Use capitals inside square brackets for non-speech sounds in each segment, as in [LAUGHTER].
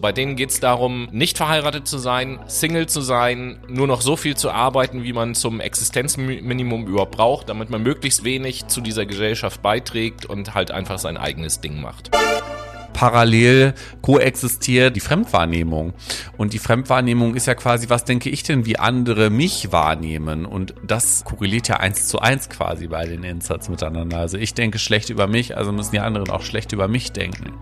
Bei denen geht es darum, nicht verheiratet zu sein, Single zu sein, nur noch so viel zu arbeiten, wie man zum Existenzminimum überhaupt braucht, damit man möglichst wenig zu dieser Gesellschaft beiträgt und halt einfach sein eigenes Ding macht parallel koexistiert die Fremdwahrnehmung. Und die Fremdwahrnehmung ist ja quasi, was denke ich denn, wie andere mich wahrnehmen? Und das korreliert ja eins zu eins quasi bei den Insatz miteinander. Also ich denke schlecht über mich, also müssen die anderen auch schlecht über mich denken.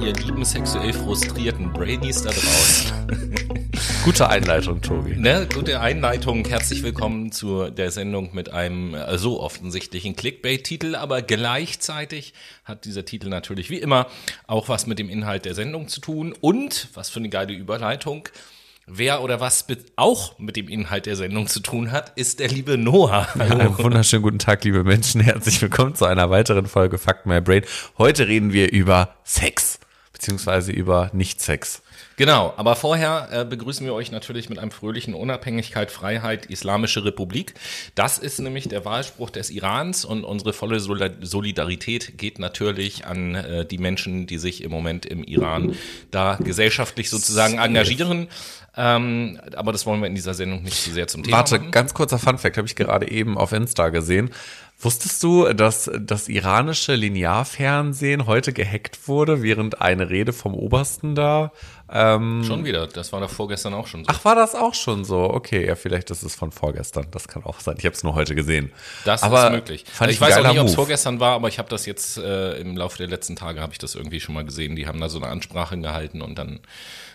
Ihr lieben sexuell frustrierten Brainies da draußen. [LAUGHS] Gute Einleitung, Tobi. Ne, gute Einleitung. Herzlich willkommen zu der Sendung mit einem äh, so offensichtlichen Clickbait-Titel, aber gleichzeitig hat dieser Titel natürlich wie immer auch was mit dem Inhalt der Sendung zu tun und, was für eine geile Überleitung, Wer oder was auch mit dem Inhalt der Sendung zu tun hat, ist der liebe Noah. [LAUGHS] Hallo. einen wunderschönen guten Tag, liebe Menschen. Herzlich willkommen zu einer weiteren Folge Fuck My Brain. Heute reden wir über Sex, beziehungsweise über Nicht-Sex. Genau, aber vorher äh, begrüßen wir euch natürlich mit einem fröhlichen Unabhängigkeit, Freiheit, Islamische Republik. Das ist nämlich der Wahlspruch des Irans und unsere volle Solidarität geht natürlich an äh, die Menschen, die sich im Moment im Iran da gesellschaftlich sozusagen engagieren. Ähm, aber das wollen wir in dieser Sendung nicht zu sehr zum Thema Warte, machen. ganz kurzer Funfact, habe ich gerade eben auf Insta gesehen. Wusstest du, dass das iranische Linearfernsehen heute gehackt wurde, während eine Rede vom Obersten da? Ähm, schon wieder, das war doch vorgestern auch schon so. Ach, war das auch schon so? Okay, ja, vielleicht ist es von vorgestern. Das kann auch sein. Ich habe es nur heute gesehen. Das aber ist möglich. Fand ich, ich weiß auch nicht, ob es vorgestern war, aber ich habe das jetzt äh, im Laufe der letzten Tage habe ich das irgendwie schon mal gesehen. Die haben da so eine Ansprache gehalten und dann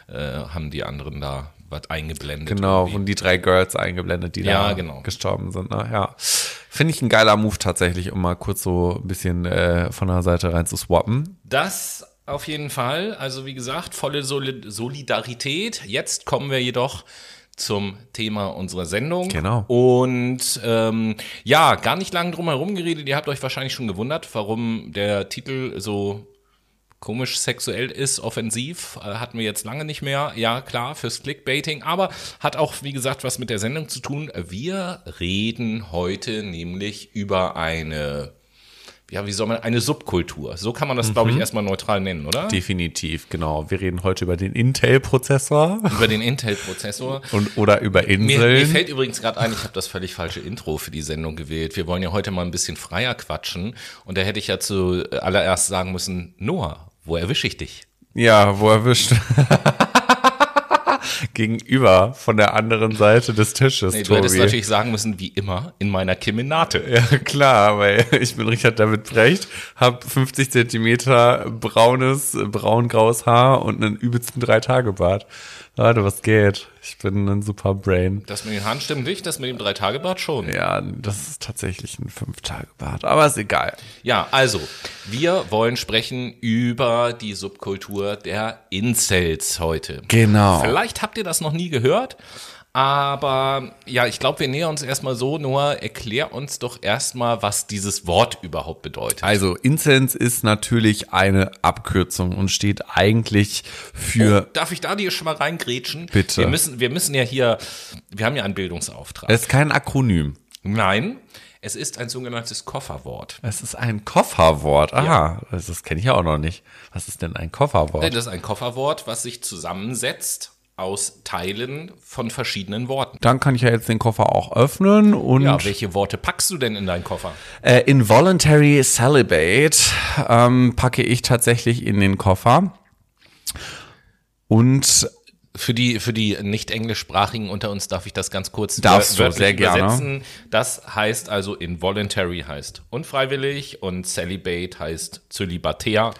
äh, haben die anderen da was eingeblendet. Genau, irgendwie. und die drei Girls eingeblendet, die ja, da genau. gestorben sind. Ne? Ja, finde ich ein geiler Move tatsächlich, um mal kurz so ein bisschen äh, von der Seite rein zu swappen. Das auf jeden Fall. Also wie gesagt, volle Solidarität. Jetzt kommen wir jedoch zum Thema unserer Sendung. Genau. Und ähm, ja, gar nicht lange drum herum geredet. Ihr habt euch wahrscheinlich schon gewundert, warum der Titel so komisch sexuell ist, offensiv, äh, hatten wir jetzt lange nicht mehr. Ja, klar, fürs Clickbaiting, aber hat auch, wie gesagt, was mit der Sendung zu tun. Wir reden heute nämlich über eine ja, wie soll man, eine Subkultur. So kann man das, mhm. glaube ich, erstmal neutral nennen, oder? Definitiv, genau. Wir reden heute über den Intel-Prozessor. Über den Intel-Prozessor. [LAUGHS] Und, oder über Inseln. Mir, mir fällt übrigens gerade ein, ich habe das völlig falsche Intro für die Sendung gewählt. Wir wollen ja heute mal ein bisschen freier quatschen. Und da hätte ich ja zuallererst sagen müssen, Noah, wo erwische ich dich? Ja, wo erwischt? [LAUGHS] Gegenüber von der anderen Seite des Tisches. Nee, du hättest natürlich sagen müssen, wie immer, in meiner Kemenate. Ja, klar, weil [LAUGHS] ich bin Richard David Brecht, habe 50 Zentimeter braunes, braun-graues Haar und einen übelsten Drei-Tage-Bart. Leute, was geht? Ich bin ein super Brain. Das mit den Haaren stimmt nicht, das mit dem Drei-Tage-Bart schon. Ja, das ist tatsächlich ein Fünf-Tage-Bart, aber ist egal. Ja, also, wir wollen sprechen über die Subkultur der Incels heute. Genau. Vielleicht habt ihr das noch nie gehört, aber ja, ich glaube, wir nähern uns erstmal so, Noah, erklär uns doch erstmal, was dieses Wort überhaupt bedeutet. Also, Incense ist natürlich eine Abkürzung und steht eigentlich für. Oh, darf ich da dir schon mal reingrätschen? Bitte. Wir müssen, wir müssen ja hier, wir haben ja einen Bildungsauftrag. Es ist kein Akronym. Nein. Es ist ein sogenanntes Kofferwort. Es ist ein Kofferwort. Aha, ja. das, das kenne ich ja auch noch nicht. Was ist denn ein Kofferwort? Das ist ein Kofferwort, was sich zusammensetzt aus Teilen von verschiedenen Worten. Dann kann ich ja jetzt den Koffer auch öffnen und. Ja, welche Worte packst du denn in deinen Koffer? Äh, involuntary Celibate ähm, packe ich tatsächlich in den Koffer. Und für die, für die nicht englischsprachigen unter uns darf ich das ganz kurz Darfst du, sehr übersetzen. Gerne. Das heißt also involuntary heißt unfreiwillig und celibate heißt zölibatär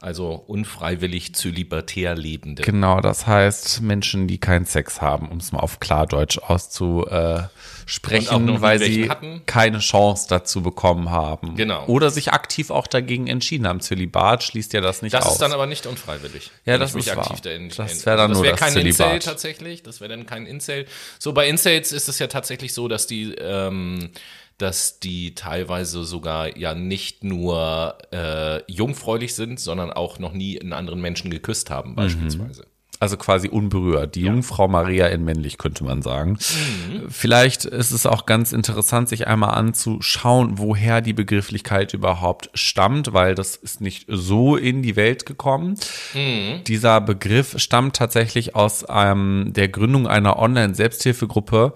also unfreiwillig zölibatär Lebende. Genau, das heißt Menschen, die keinen Sex haben, um es mal auf Klardeutsch auszusprechen, weil sie hatten. keine Chance dazu bekommen haben. Genau. Oder sich aktiv auch dagegen entschieden haben. Zölibat schließt ja das nicht das aus. Das ist dann aber nicht unfreiwillig. Ja, das ist wahr. Da in, das wäre dann das wär nur das kein Zölibat. Incel tatsächlich. Das wäre dann kein Incel. So, bei Incels ist es ja tatsächlich so, dass die ähm, dass die teilweise sogar ja nicht nur äh, jungfräulich sind, sondern auch noch nie einen anderen Menschen geküsst haben, beispielsweise. Also quasi unberührt. Die Jungfrau Maria in männlich, könnte man sagen. Mhm. Vielleicht ist es auch ganz interessant, sich einmal anzuschauen, woher die Begrifflichkeit überhaupt stammt, weil das ist nicht so in die Welt gekommen. Mhm. Dieser Begriff stammt tatsächlich aus ähm, der Gründung einer Online-Selbsthilfegruppe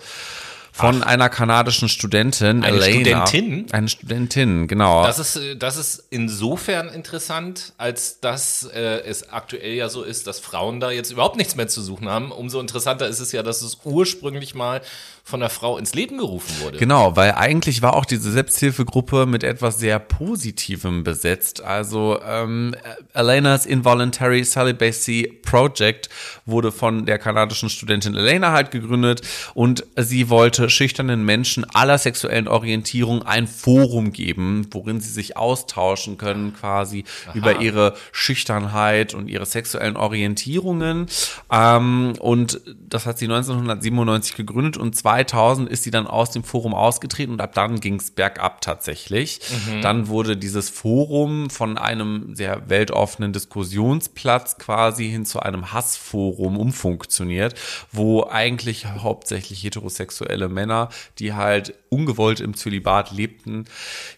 von einer kanadischen Studentin, Eine Elena. Studentin? Eine Studentin, genau. Das ist, äh, das ist insofern interessant, als dass äh, es aktuell ja so ist, dass Frauen da jetzt überhaupt nichts mehr zu suchen haben. Umso interessanter ist es ja, dass es ursprünglich mal von einer Frau ins Leben gerufen wurde. Genau, weil eigentlich war auch diese Selbsthilfegruppe mit etwas sehr Positivem besetzt. Also ähm, Elena's Involuntary Celibacy Project wurde von der kanadischen Studentin Elena halt gegründet und sie wollte schüchternen Menschen aller sexuellen Orientierung ein Forum geben, worin sie sich austauschen können quasi über ihre Schüchternheit und ihre sexuellen Orientierungen. Ähm, und das hat sie 1997 gegründet und 2000 ist sie dann aus dem Forum ausgetreten und ab dann ging es bergab tatsächlich. Dann wurde dieses Forum von einem sehr weltoffenen Diskussionsplatz quasi hin zu einem Hassforum umfunktioniert, wo eigentlich hauptsächlich heterosexuelle Männer, die halt ungewollt im Zölibat lebten,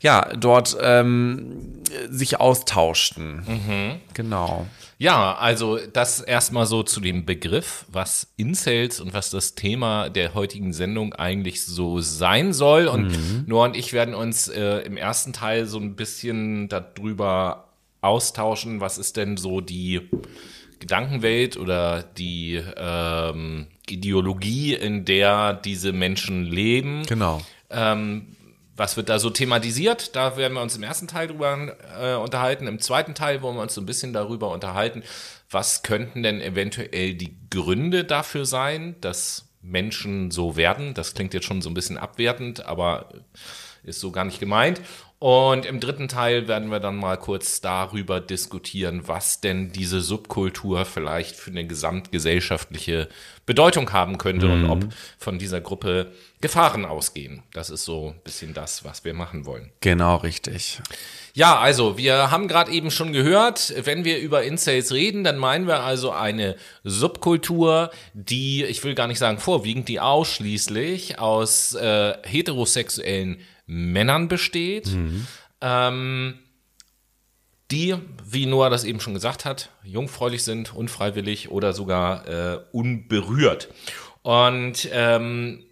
ja, dort ähm, sich austauschten. Genau. Ja, also das erstmal so zu dem Begriff, was Incels und was das Thema der heutigen Sendung eigentlich so sein soll. Und Noah und ich werden uns äh, im ersten Teil so ein bisschen darüber austauschen, was ist denn so die Gedankenwelt oder die ähm, Ideologie, in der diese Menschen leben. Genau. Ähm, was wird da so thematisiert? Da werden wir uns im ersten Teil drüber äh, unterhalten. Im zweiten Teil wollen wir uns so ein bisschen darüber unterhalten, was könnten denn eventuell die Gründe dafür sein, dass Menschen so werden. Das klingt jetzt schon so ein bisschen abwertend, aber ist so gar nicht gemeint. Und im dritten Teil werden wir dann mal kurz darüber diskutieren, was denn diese Subkultur vielleicht für eine gesamtgesellschaftliche Bedeutung haben könnte und ob von dieser Gruppe Gefahren ausgehen. Das ist so ein bisschen das, was wir machen wollen. Genau, richtig. Ja, also wir haben gerade eben schon gehört, wenn wir über Incels reden, dann meinen wir also eine Subkultur, die, ich will gar nicht sagen vorwiegend, die ausschließlich aus äh, heterosexuellen Männern besteht, ähm, die, wie Noah das eben schon gesagt hat, jungfräulich sind, unfreiwillig oder sogar äh, unberührt. Und ähm,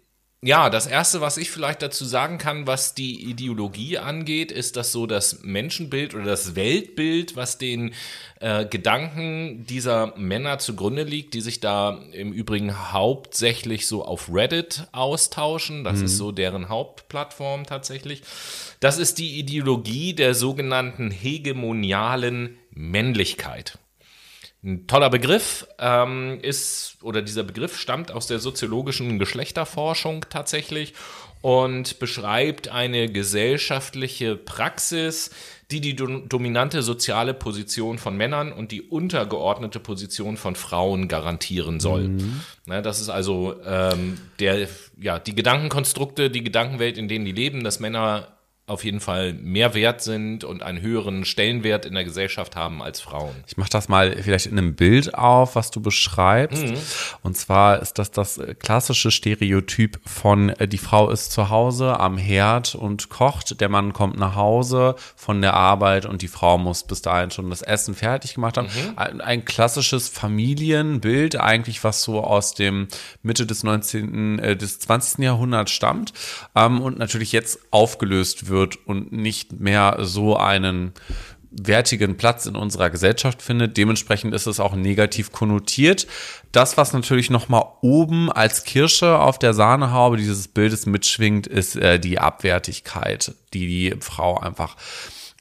ja, das Erste, was ich vielleicht dazu sagen kann, was die Ideologie angeht, ist, dass so das Menschenbild oder das Weltbild, was den äh, Gedanken dieser Männer zugrunde liegt, die sich da im Übrigen hauptsächlich so auf Reddit austauschen, das ist so deren Hauptplattform tatsächlich, das ist die Ideologie der sogenannten hegemonialen Männlichkeit. Ein toller Begriff ähm, ist, oder dieser Begriff stammt aus der soziologischen Geschlechterforschung tatsächlich und beschreibt eine gesellschaftliche Praxis, die die do dominante soziale Position von Männern und die untergeordnete Position von Frauen garantieren soll. Ne, das ist also ähm, der, ja, die Gedankenkonstrukte, die Gedankenwelt, in denen die leben, dass Männer auf jeden Fall mehr wert sind und einen höheren Stellenwert in der Gesellschaft haben als Frauen. Ich mache das mal vielleicht in einem Bild auf, was du beschreibst. Und zwar ist das das klassische Stereotyp von äh, die Frau ist zu Hause am Herd und kocht, der Mann kommt nach Hause von der Arbeit und die Frau muss bis dahin schon das Essen fertig gemacht haben. Ein, ein klassisches Familienbild eigentlich, was so aus dem Mitte des 19., äh, des 20. Jahrhunderts stammt ähm, und natürlich jetzt aufgelöst wird und nicht mehr so einen wertigen Platz in unserer Gesellschaft findet. Dementsprechend ist es auch negativ konnotiert. Das, was natürlich noch mal oben als Kirsche auf der Sahnehaube dieses Bildes mitschwingt, ist äh, die Abwertigkeit, die die Frau einfach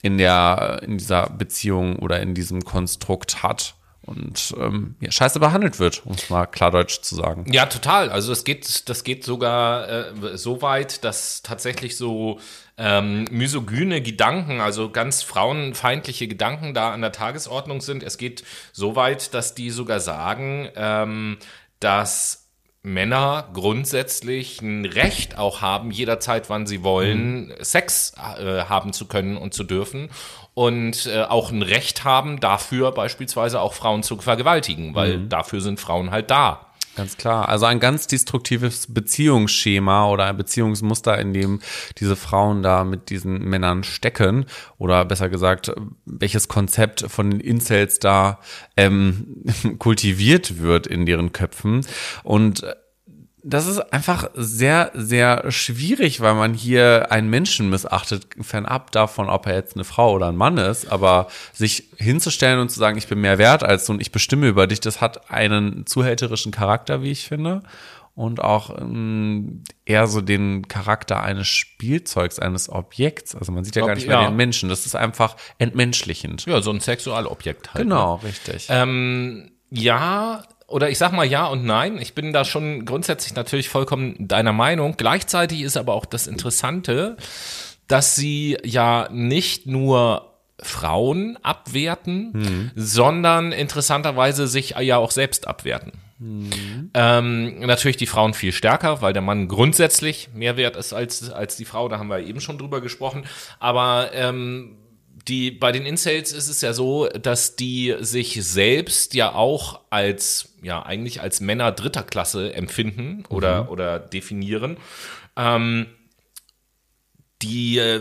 in der in dieser Beziehung oder in diesem Konstrukt hat und ähm, ja, scheiße behandelt wird, um es mal klardeutsch zu sagen. Ja, total. Also es geht, das geht sogar äh, so weit, dass tatsächlich so ähm, misogyne Gedanken, also ganz frauenfeindliche Gedanken da an der Tagesordnung sind. Es geht so weit, dass die sogar sagen, ähm, dass Männer grundsätzlich ein Recht auch haben, jederzeit, wann sie wollen, Mhm. Sex äh, haben zu können und zu dürfen und äh, auch ein Recht haben, dafür beispielsweise auch Frauen zu vergewaltigen, weil Mhm. dafür sind Frauen halt da. Ganz klar. Also ein ganz destruktives Beziehungsschema oder ein Beziehungsmuster, in dem diese Frauen da mit diesen Männern stecken. Oder besser gesagt, welches Konzept von den Incels da ähm, [LAUGHS] kultiviert wird in deren Köpfen. Und das ist einfach sehr, sehr schwierig, weil man hier einen Menschen missachtet, fernab davon, ob er jetzt eine Frau oder ein Mann ist. Aber sich hinzustellen und zu sagen, ich bin mehr wert als du und ich bestimme über dich, das hat einen zuhälterischen Charakter, wie ich finde. Und auch ähm, eher so den Charakter eines Spielzeugs, eines Objekts. Also man sieht ja gar nicht mehr Ja. den Menschen. Das ist einfach entmenschlichend. Ja, so ein Sexualobjekt halt. ne? Genau, richtig. Ähm, ja, oder ich sag mal ja und nein. Ich bin da schon grundsätzlich natürlich vollkommen deiner Meinung. Gleichzeitig ist aber auch das Interessante, dass sie ja nicht nur Frauen abwerten, sondern interessanterweise sich ja auch selbst abwerten. Ähm, natürlich die Frauen viel stärker, weil der Mann grundsätzlich mehr wert ist als, als die Frau, da haben wir eben schon drüber gesprochen. Aber ähm, die, bei den Incels ist es ja so, dass die sich selbst ja auch als, ja, eigentlich als Männer dritter Klasse empfinden oder, oder definieren. Ähm, die äh,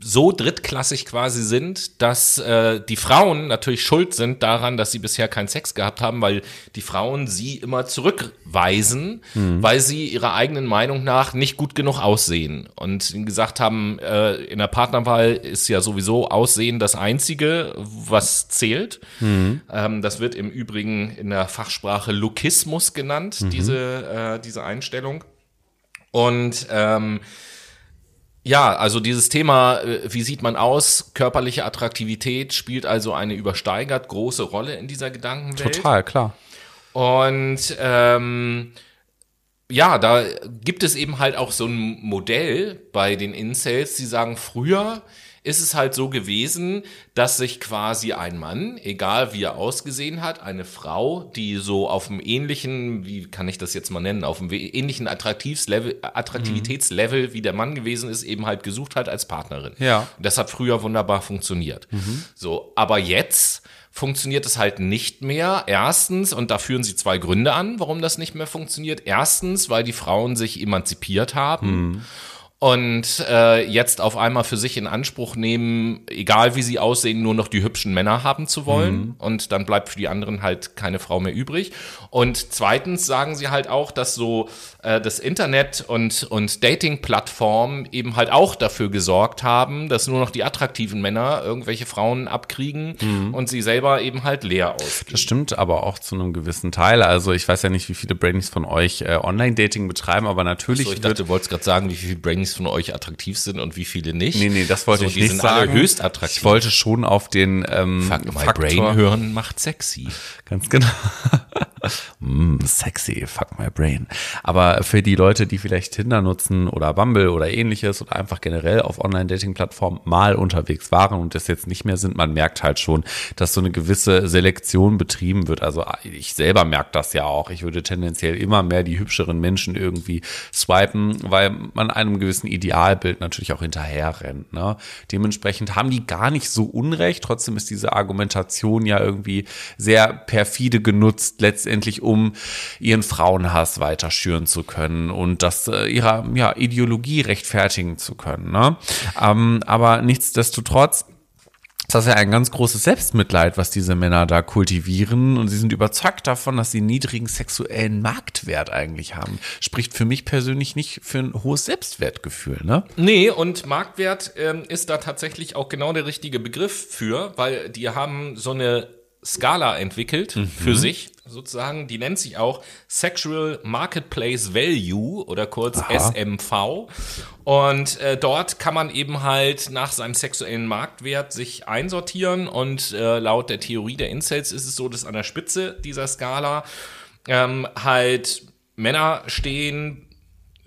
so drittklassig quasi sind, dass äh, die Frauen natürlich schuld sind daran, dass sie bisher keinen Sex gehabt haben, weil die Frauen sie immer zurückweisen, weil sie ihrer eigenen Meinung nach nicht gut genug aussehen und gesagt haben, äh, in der Partnerwahl ist ja sowieso Aussehen das Einzige, was zählt. Ähm, das wird im Übrigen in der Fachsprache Lookismus genannt, diese, äh, diese Einstellung. Und ähm, ja, also dieses Thema, äh, wie sieht man aus, körperliche Attraktivität spielt also eine übersteigert große Rolle in dieser Gedankenwelt. Total, klar. Und ähm, ja, da gibt es eben halt auch so ein Modell bei den Incels, die sagen, früher ist es halt so gewesen, dass sich quasi ein Mann, egal wie er ausgesehen hat, eine Frau, die so auf dem ähnlichen, wie kann ich das jetzt mal nennen, auf dem ähnlichen Attraktivslevel, Attraktivitätslevel wie der Mann gewesen ist, eben halt gesucht hat als Partnerin. Ja. Und das hat früher wunderbar funktioniert. So, aber jetzt funktioniert es halt nicht mehr. Erstens, und da führen sie zwei Gründe an, warum das nicht mehr funktioniert. Erstens, weil die Frauen sich emanzipiert haben. Und äh, jetzt auf einmal für sich in Anspruch nehmen, egal wie sie aussehen, nur noch die hübschen Männer haben zu wollen. Und dann bleibt für die anderen halt keine Frau mehr übrig. Und zweitens sagen sie halt auch, dass so äh, das Internet und, und Dating-Plattformen eben halt auch dafür gesorgt haben, dass nur noch die attraktiven Männer irgendwelche Frauen abkriegen und sie selber eben halt leer ausgehen. Das stimmt aber auch zu einem gewissen Teil. Also ich weiß ja nicht, wie viele Brainies von euch äh, Online-Dating betreiben, aber natürlich So, ich dachte, du wolltest gerade sagen, wie viele Brainies von euch attraktiv sind und wie viele nicht. Nee, nee, das wollte so, ich nicht sagen. höchst attraktiv. Ich wollte schon auf den ähm, Fuck my Faktor brain hören macht sexy. Ganz genau. [LAUGHS] mm, sexy, fuck my brain. Aber für die Leute, die vielleicht Tinder nutzen oder Bumble oder ähnliches oder einfach generell auf Online-Dating-Plattformen mal unterwegs waren und das jetzt nicht mehr sind, man merkt halt schon, dass so eine gewisse Selektion betrieben wird. Also ich selber merke das ja auch. Ich würde tendenziell immer mehr die hübscheren Menschen irgendwie swipen, weil man einem gewissen Idealbild natürlich auch hinterher rennt. Ne? Dementsprechend haben die gar nicht so unrecht. Trotzdem ist diese Argumentation ja irgendwie sehr perfide genutzt, letztendlich um ihren Frauenhass weiter schüren zu können und das äh, ihrer ja, Ideologie rechtfertigen zu können. Ne? Ähm, aber nichtsdestotrotz das ist ja ein ganz großes Selbstmitleid, was diese Männer da kultivieren. Und sie sind überzeugt davon, dass sie niedrigen sexuellen Marktwert eigentlich haben. Spricht für mich persönlich nicht für ein hohes Selbstwertgefühl, ne? Nee, und Marktwert ähm, ist da tatsächlich auch genau der richtige Begriff für, weil die haben so eine Skala entwickelt für sich sozusagen, die nennt sich auch Sexual Marketplace Value oder kurz SMV. Und äh, dort kann man eben halt nach seinem sexuellen Marktwert sich einsortieren und äh, laut der Theorie der Incels ist es so, dass an der Spitze dieser Skala ähm, halt Männer stehen,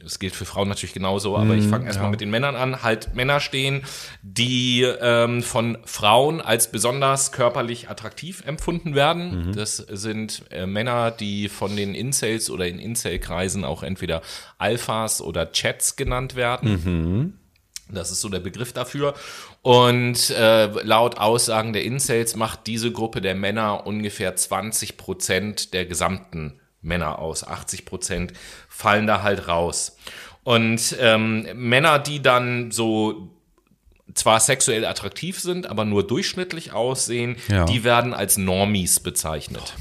das gilt für Frauen natürlich genauso, aber ich fange erstmal mit den Männern an, halt Männer stehen, die ähm, von Frauen als besonders körperlich attraktiv empfunden werden. Das sind äh, Männer, die von den Incels oder in Incel-Kreisen auch entweder Alphas oder Chats genannt werden. Das ist so der Begriff dafür. Und äh, laut Aussagen der Incels macht diese Gruppe der Männer ungefähr 20 Prozent der gesamten Männer aus. 80 Prozent fallen da halt raus. Und ähm, Männer, die dann so zwar sexuell attraktiv sind, aber nur durchschnittlich aussehen, Ja. die werden als Normies bezeichnet.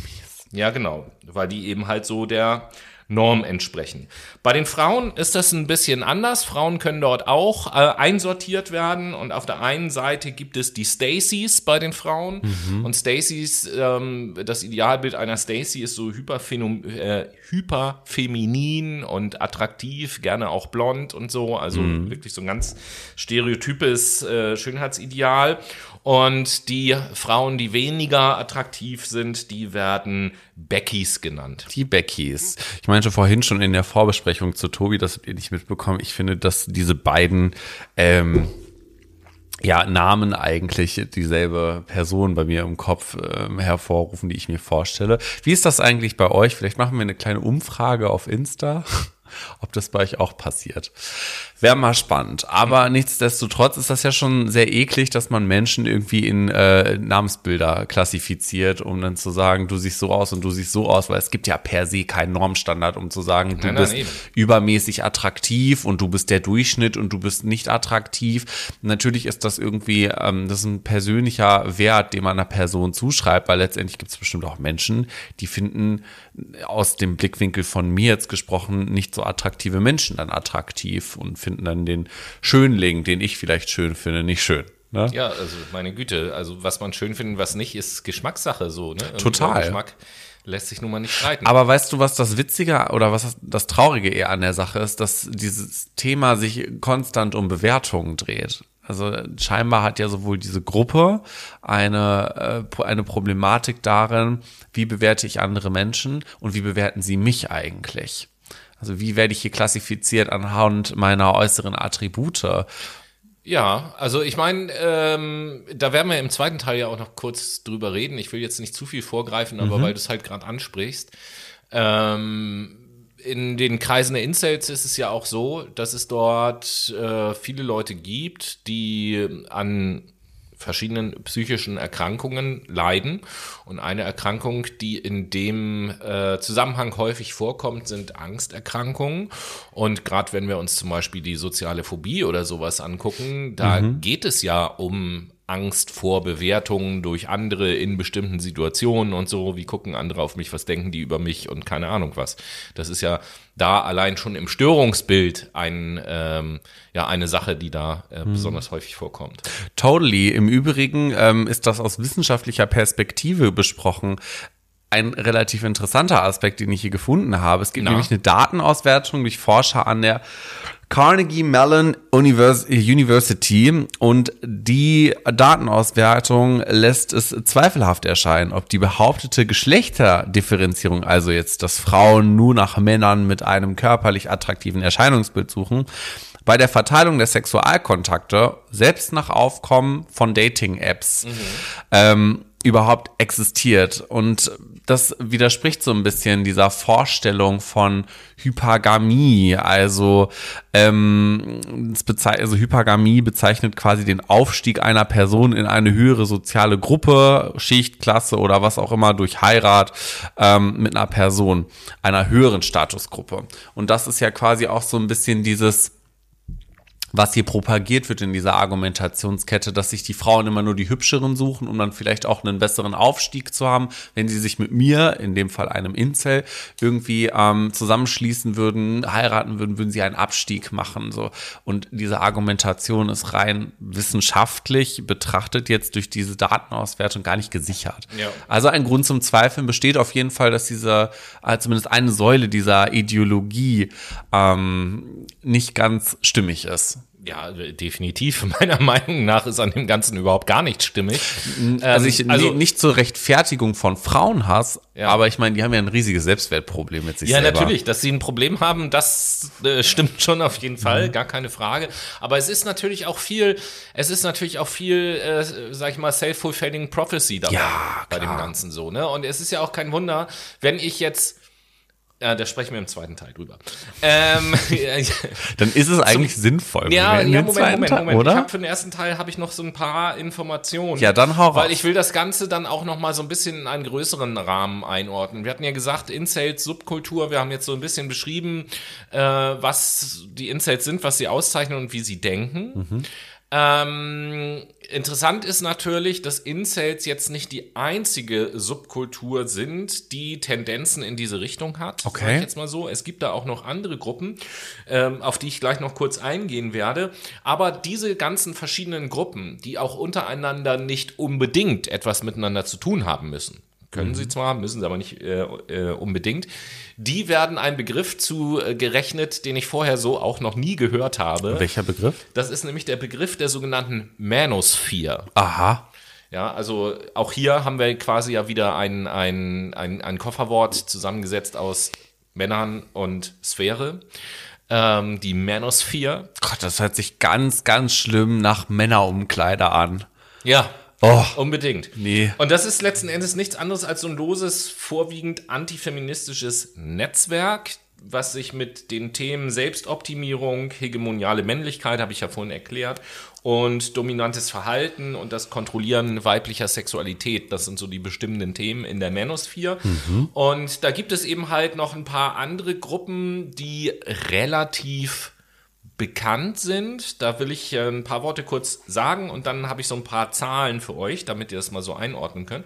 Ja, genau, weil die eben halt so der Norm entsprechen. Bei den Frauen ist das ein bisschen anders. Frauen können dort auch äh, einsortiert werden und auf der einen Seite gibt es die Stacys bei den Frauen und Stacys, ähm, das Idealbild einer Stacy ist so hyperphenom äh, hyperfeminin und attraktiv, gerne auch blond und so, also wirklich so ein ganz stereotypes äh, Schönheitsideal. Und die Frauen, die weniger attraktiv sind, die werden Beckys genannt. Die Beckys. Ich meinte vorhin schon in der Vorbesprechung zu Tobi, das habt ihr nicht mitbekommen. Ich finde, dass diese beiden ähm, ja, Namen eigentlich dieselbe Person bei mir im Kopf ähm, hervorrufen, die ich mir vorstelle. Wie ist das eigentlich bei euch? Vielleicht machen wir eine kleine Umfrage auf Insta, [LAUGHS] ob das bei euch auch passiert. Wäre mal spannend. Aber nichtsdestotrotz ist das ja schon sehr eklig, dass man Menschen irgendwie in äh, Namensbilder klassifiziert, um dann zu sagen, du siehst so aus und du siehst so aus, weil es gibt ja per se keinen Normstandard, um zu sagen, du Nein, nein, bist eben. übermäßig attraktiv und du bist der Durchschnitt und du bist nicht attraktiv. Natürlich ist das irgendwie, ähm, das ist ein persönlicher Wert, den man einer Person zuschreibt, weil letztendlich gibt es bestimmt auch Menschen, die finden aus dem Blickwinkel von mir jetzt gesprochen nicht so attraktive Menschen dann attraktiv und finden dann den Schönling, den ich vielleicht schön finde, nicht schön. Ne? Ja, also meine Güte, also was man schön findet, was nicht, ist Geschmackssache so, ne? Und Total. Geschmack lässt sich nun mal nicht streiten. Aber weißt du, was das Witzige oder was das, das Traurige eher an der Sache ist, dass dieses Thema sich konstant um Bewertungen dreht. Also scheinbar hat ja sowohl diese Gruppe eine, äh, eine Problematik darin, wie bewerte ich andere Menschen und wie bewerten sie mich eigentlich. Also wie werde ich hier klassifiziert anhand meiner äußeren Attribute? Ja, also ich meine, ähm, da werden wir im zweiten Teil ja auch noch kurz drüber reden. Ich will jetzt nicht zu viel vorgreifen, aber weil du es halt gerade ansprichst. Ähm, in den Kreisen der Incels ist es ja auch so, dass es dort äh, viele Leute gibt, die an verschiedenen psychischen Erkrankungen leiden. Und eine Erkrankung, die in dem äh, Zusammenhang häufig vorkommt, sind Angsterkrankungen. Und gerade wenn wir uns zum Beispiel die soziale Phobie oder sowas angucken, da geht es ja um Angst vor Bewertungen durch andere in bestimmten Situationen und so. Wie gucken andere auf mich? Was denken die über mich? Und keine Ahnung was. Das ist ja da allein schon im Störungsbild ein, ähm, ja, eine Sache, die da äh, besonders häufig vorkommt. Totally. Im Übrigen ähm, ist das aus wissenschaftlicher Perspektive besprochen ein relativ interessanter Aspekt, den ich hier gefunden habe. Es gibt Na? nämlich eine Datenauswertung durch Forscher an der Carnegie Mellon Univers University und die Datenauswertung lässt es zweifelhaft erscheinen, ob die behauptete Geschlechterdifferenzierung, also jetzt, dass Frauen nur nach Männern mit einem körperlich attraktiven Erscheinungsbild suchen, bei der Verteilung der Sexualkontakte, selbst nach Aufkommen von Dating-Apps, ähm, überhaupt existiert. Und das widerspricht so ein bisschen dieser Vorstellung von Hypergamie. Also, ähm, also Hypergamie bezeichnet quasi den Aufstieg einer Person in eine höhere soziale Gruppe, Schicht, Klasse oder was auch immer durch Heirat ähm, mit einer Person, einer höheren Statusgruppe. Und das ist ja quasi auch so ein bisschen dieses was hier propagiert wird in dieser Argumentationskette, dass sich die Frauen immer nur die hübscheren suchen, um dann vielleicht auch einen besseren Aufstieg zu haben, wenn sie sich mit mir, in dem Fall einem Incel, irgendwie ähm, zusammenschließen würden, heiraten würden, würden sie einen Abstieg machen. So. Und diese Argumentation ist rein wissenschaftlich betrachtet jetzt durch diese Datenauswertung gar nicht gesichert. Ja. Also ein Grund zum Zweifeln besteht auf jeden Fall, dass diese, äh, zumindest eine Säule dieser Ideologie ähm, nicht ganz stimmig ist. Ja, definitiv. [LAUGHS] Meiner Meinung nach ist an dem Ganzen überhaupt gar nichts stimmig. Also, ich, Ähm, also- nee, nicht zur Rechtfertigung von Frauenhass, Ja. aber ich meine, die haben ja ein riesiges Selbstwertproblem mit sich Ja, selber. natürlich, dass sie ein Problem haben, das äh, stimmt schon auf jeden Fall, gar keine Frage. Aber es ist natürlich auch viel, es ist natürlich auch viel, äh, sag ich mal, self-fulfilling prophecy dabei Ja, bei dem. Ganzen so. Ne? Und es ist ja auch kein Wunder, wenn ich jetzt, ja, da sprechen wir im zweiten Teil drüber. Ähm, [LAUGHS] [LAUGHS] Dann ist es eigentlich sinnvoll. wenn Ja, ja Moment, Moment, Moment. Ich Oder? habe für den ersten Teil habe ich noch so ein paar Informationen. Ja, dann hau raus. Weil ich will das Ganze dann auch noch mal so ein bisschen in einen größeren Rahmen einordnen. Wir hatten ja gesagt, Incels, Subkultur. Wir haben jetzt so ein bisschen beschrieben, äh, was die Incels sind, was sie auszeichnen und wie sie denken. Mhm. Ähm, interessant ist natürlich, dass Incels jetzt nicht die einzige Subkultur sind, die Tendenzen in diese Richtung hat. Okay. Sag ich jetzt mal so. Es gibt da auch noch andere Gruppen, ähm, auf die ich gleich noch kurz eingehen werde. Aber diese ganzen verschiedenen Gruppen, die auch untereinander nicht unbedingt etwas miteinander zu tun haben müssen, können sie zwar, müssen sie aber nicht äh, äh, unbedingt. Die werden ein Begriff zu äh, gerechnet, den ich vorher so auch noch nie gehört habe. Welcher Begriff? Das ist nämlich der Begriff der sogenannten Manosphere. Aha. Ja, also auch hier haben wir quasi ja wieder ein, ein, ein, ein Kofferwort zusammengesetzt aus Männern und Sphäre. Ähm, die Manosphere. Gott, das hört sich ganz, ganz schlimm nach Männerumkleider an. Ja. Oh. Unbedingt. Nee. Und das ist letzten Endes nichts anderes als so ein loses, vorwiegend antifeministisches Netzwerk, was sich mit den Themen Selbstoptimierung, hegemoniale Männlichkeit, habe ich ja vorhin erklärt, und dominantes Verhalten und das Kontrollieren weiblicher Sexualität, das sind so die bestimmenden Themen in der Manosphere. Und da gibt es eben halt noch ein paar andere Gruppen, die relativ bekannt sind. Da will ich äh, ein paar Worte kurz sagen und dann habe ich so ein paar Zahlen für euch, damit ihr das mal so einordnen könnt.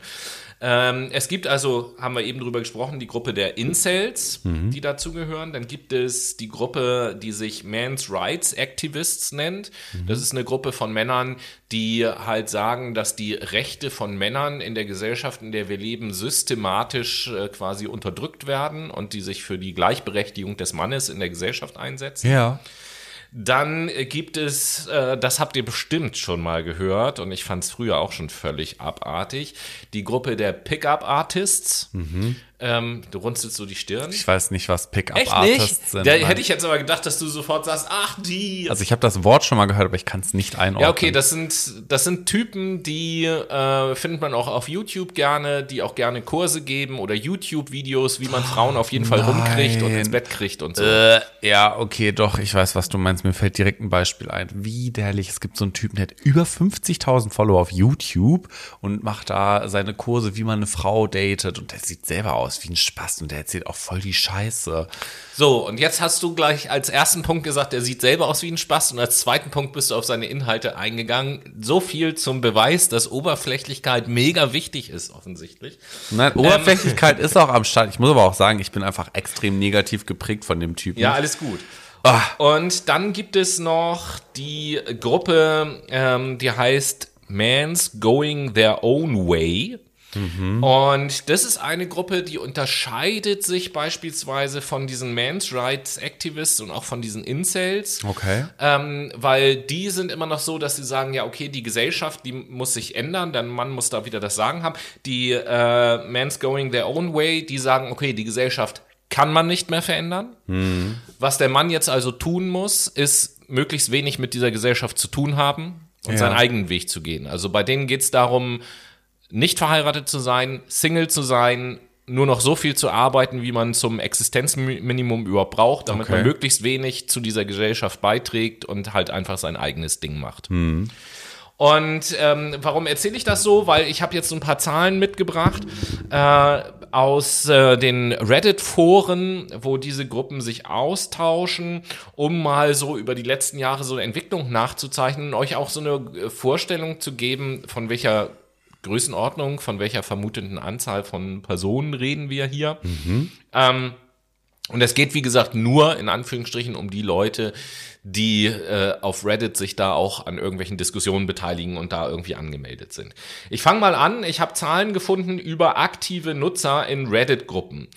Ähm, es gibt also, haben wir eben drüber gesprochen, die Gruppe der Incels, die dazugehören. Dann gibt es die Gruppe, die sich Men's Rights Activists nennt. Das ist eine Gruppe von Männern, die halt sagen, dass die Rechte von Männern in der Gesellschaft, in der wir leben, systematisch äh, quasi unterdrückt werden und die sich für die Gleichberechtigung des Mannes in der Gesellschaft einsetzen. Ja. Dann äh, gibt es, äh, das habt ihr bestimmt schon mal gehört und ich fand es früher auch schon völlig abartig, die Gruppe der Pickup-Artists. Ähm, du runzelst so die Stirn. Ich weiß nicht, was? Pickup-Artists sind. Da Nein. hätte ich jetzt aber gedacht, dass du sofort sagst, ach die. also ich habe das Wort schon mal gehört, aber ich kann es nicht einordnen. ja, okay, das sind, das sind Typen, die äh, findet man auch auf YouTube gerne, die auch gerne Kurse geben oder YouTube-Videos, wie man Frauen auf jeden Fall rumkriegt und ins nein. Bett kriegt und so. Äh, ja, okay, doch, ich weiß, was du meinst. Mir fällt direkt ein Beispiel ein. Widerlich. Es gibt so einen Typen, der hat über 50.000 Follower auf YouTube und macht da seine Kurse, wie man eine Frau datet. Und der sieht selber aus wie ein Spaß und der erzählt auch voll die Scheiße. So, und jetzt hast du gleich als ersten Punkt gesagt, er sieht selber aus wie ein Spaß und als zweiten Punkt bist du auf seine Inhalte eingegangen. So viel zum Beweis, dass Oberflächlichkeit mega wichtig ist, offensichtlich. Nein, Oberflächlichkeit ist auch am Start. Ich muss aber auch sagen, ich bin einfach extrem negativ geprägt von dem Typen. Ja, alles gut. Ah. Und dann gibt es noch die Gruppe, ähm, die heißt Man's Going Their Own Way. Und das ist eine Gruppe, die unterscheidet sich beispielsweise von diesen Men's Rights Activists und auch von diesen Incels. Okay. Ähm, weil die sind immer noch so, dass sie sagen, ja, okay, die Gesellschaft, die muss sich ändern, der Mann muss da wieder das Sagen haben. Die äh, Man's Going Their Own Way, die sagen, okay, die Gesellschaft kann man nicht mehr verändern. Was der Mann jetzt also tun muss, ist möglichst wenig mit dieser Gesellschaft zu tun haben und Ja. seinen eigenen Weg zu gehen. Also bei denen geht es darum, nicht verheiratet zu sein, Single zu sein, nur noch so viel zu arbeiten, wie man zum Existenzminimum überhaupt braucht, damit Okay. man möglichst wenig zu dieser Gesellschaft beiträgt und halt einfach sein eigenes Ding macht. Und ähm, warum erzähle ich das so? Weil ich habe jetzt so ein paar Zahlen mitgebracht äh, aus äh, den Reddit-Foren, wo diese Gruppen sich austauschen, um mal so über die letzten Jahre so eine Entwicklung nachzuzeichnen und euch auch so eine Vorstellung zu geben, von welcher Größenordnung, von welcher vermuteten Anzahl von Personen reden wir hier. Ähm, und es geht, wie gesagt, nur in Anführungsstrichen um die Leute, die äh, auf Reddit sich da auch an irgendwelchen Diskussionen beteiligen und da irgendwie angemeldet sind. Ich fange mal an. Ich habe Zahlen gefunden über aktive Nutzer in Reddit-Gruppen.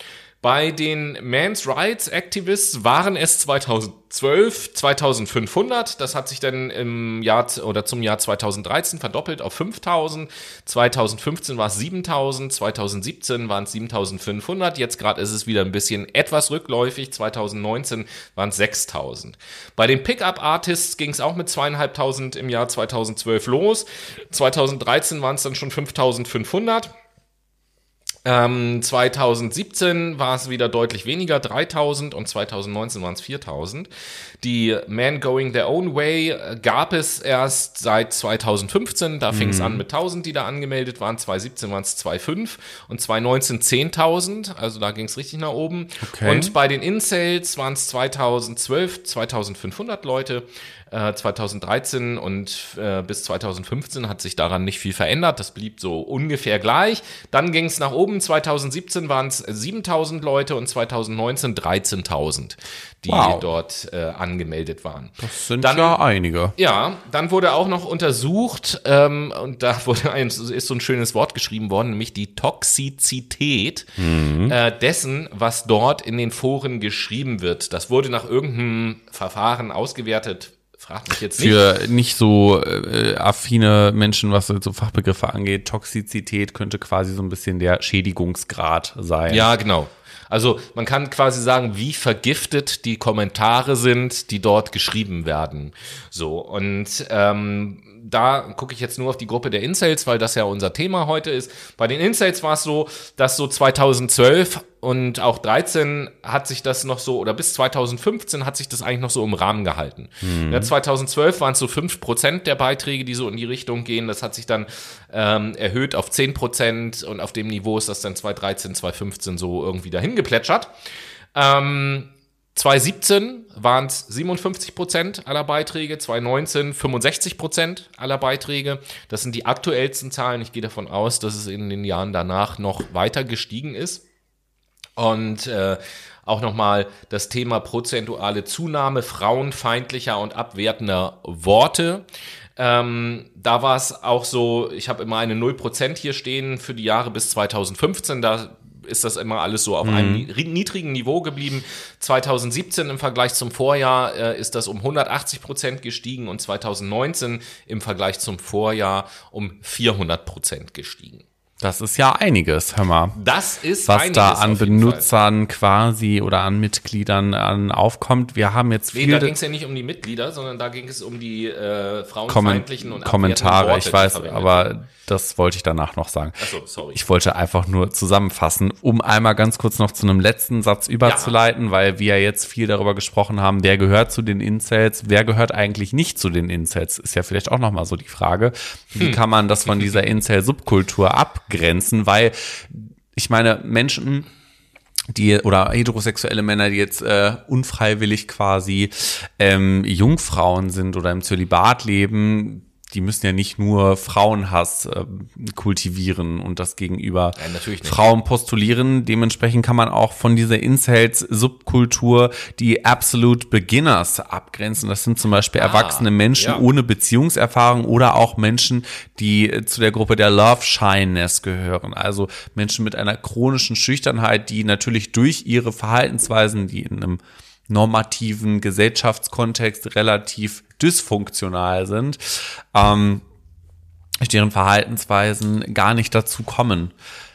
Bei den Men's Rights Activists waren es 2012 2500. Das hat sich dann im Jahr oder zum Jahr 2013 verdoppelt auf 5000. 2015 war es 7000. 2017 waren es 7500. Jetzt gerade ist es wieder ein bisschen etwas rückläufig. 2019 waren es 6000. Bei den Pickup Artists ging es auch mit zweieinhalbtausend im Jahr 2012 los. 2013 waren es dann schon 5500. Ähm, 2017 war es wieder deutlich weniger, 3000 und 2019 waren es 4000. Die Man Going Their Own Way äh, gab es erst seit 2015, da fing es mhm. an mit 1000, die da angemeldet waren. 2017 waren es 2,5 und 2019 10.000, also da ging es richtig nach oben. Okay. Und bei den Incels waren es 2012 2500 Leute. 2013 äh, und äh, bis 2015 hat sich daran nicht viel verändert. Das blieb so ungefähr gleich. Dann ging es nach oben. 2017 waren es 7000 Leute und 2019 13.000, die wow. dort äh, angemeldet waren. Das sind dann, ja einige. Ja, dann wurde auch noch untersucht ähm, und da [LAUGHS] wurde ein, ist so ein schönes Wort geschrieben worden, nämlich die Toxizität mhm. äh, dessen, was dort in den Foren geschrieben wird. Das wurde nach irgendeinem Verfahren ausgewertet Frag mich jetzt nicht. Für nicht so äh, affine Menschen, was so Fachbegriffe angeht, Toxizität könnte quasi so ein bisschen der Schädigungsgrad sein. Ja, genau. Also man kann quasi sagen, wie vergiftet die Kommentare sind, die dort geschrieben werden. So und ähm, da gucke ich jetzt nur auf die Gruppe der Incels, weil das ja unser Thema heute ist. Bei den Incels war es so, dass so 2012 und auch 13 hat sich das noch so, oder bis 2015 hat sich das eigentlich noch so im Rahmen gehalten. Mhm. Ja, 2012 waren es so 5% der Beiträge, die so in die Richtung gehen. Das hat sich dann ähm, erhöht auf 10% und auf dem Niveau ist das dann 2013, 2015 so irgendwie dahin geplätschert. Ähm, 2017 waren es 57 Prozent aller Beiträge, 2019 65 Prozent aller Beiträge. Das sind die aktuellsten Zahlen. Ich gehe davon aus, dass es in den Jahren danach noch weiter gestiegen ist. Und äh, auch nochmal das Thema prozentuale Zunahme frauenfeindlicher und abwertender Worte. Ähm, da war es auch so, ich habe immer eine 0% hier stehen für die Jahre bis 2015. Da ist das immer alles so auf mhm. einem niedrigen Niveau geblieben. 2017 im Vergleich zum Vorjahr äh, ist das um 180 Prozent gestiegen und 2019 im Vergleich zum Vorjahr um 400 Prozent gestiegen. Das ist ja einiges, hör mal. Das ist was da an Benutzern quasi oder an Mitgliedern an aufkommt. Wir haben jetzt viel. Nee, da ging es ja nicht um die Mitglieder, sondern da ging es um die äh, frauenfeindlichen Kommen und Kommentare. Worte, ich weiß, aber das wollte ich danach noch sagen. Ach so, sorry. Ich wollte einfach nur zusammenfassen, um einmal ganz kurz noch zu einem letzten Satz überzuleiten, ja. weil wir ja jetzt viel darüber gesprochen haben, wer gehört zu den Incels, wer gehört eigentlich nicht zu den Incels, ist ja vielleicht auch noch mal so die Frage. Wie hm. [LAUGHS] kann man das von dieser Incel-Subkultur ab abgrenzen, weil ich meine, Menschen, die oder heterosexuelle Männer, die jetzt äh, unfreiwillig quasi ähm, Jungfrauen sind oder im Zölibat leben, die müssen ja nicht nur Frauenhass äh, kultivieren und das gegenüber ja, Frauen postulieren. Dementsprechend kann man auch von dieser Incels-Subkultur die Absolute Beginners abgrenzen. Das sind zum Beispiel ah, erwachsene Menschen ja. ohne Beziehungserfahrung oder auch Menschen, die zu der Gruppe der Love Shyness gehören. Also Menschen mit einer chronischen Schüchternheit, die natürlich durch ihre Verhaltensweisen, die in einem normativen Gesellschaftskontext relativ dysfunktional sind, ähm, deren Verhaltensweisen gar nicht dazu kommen,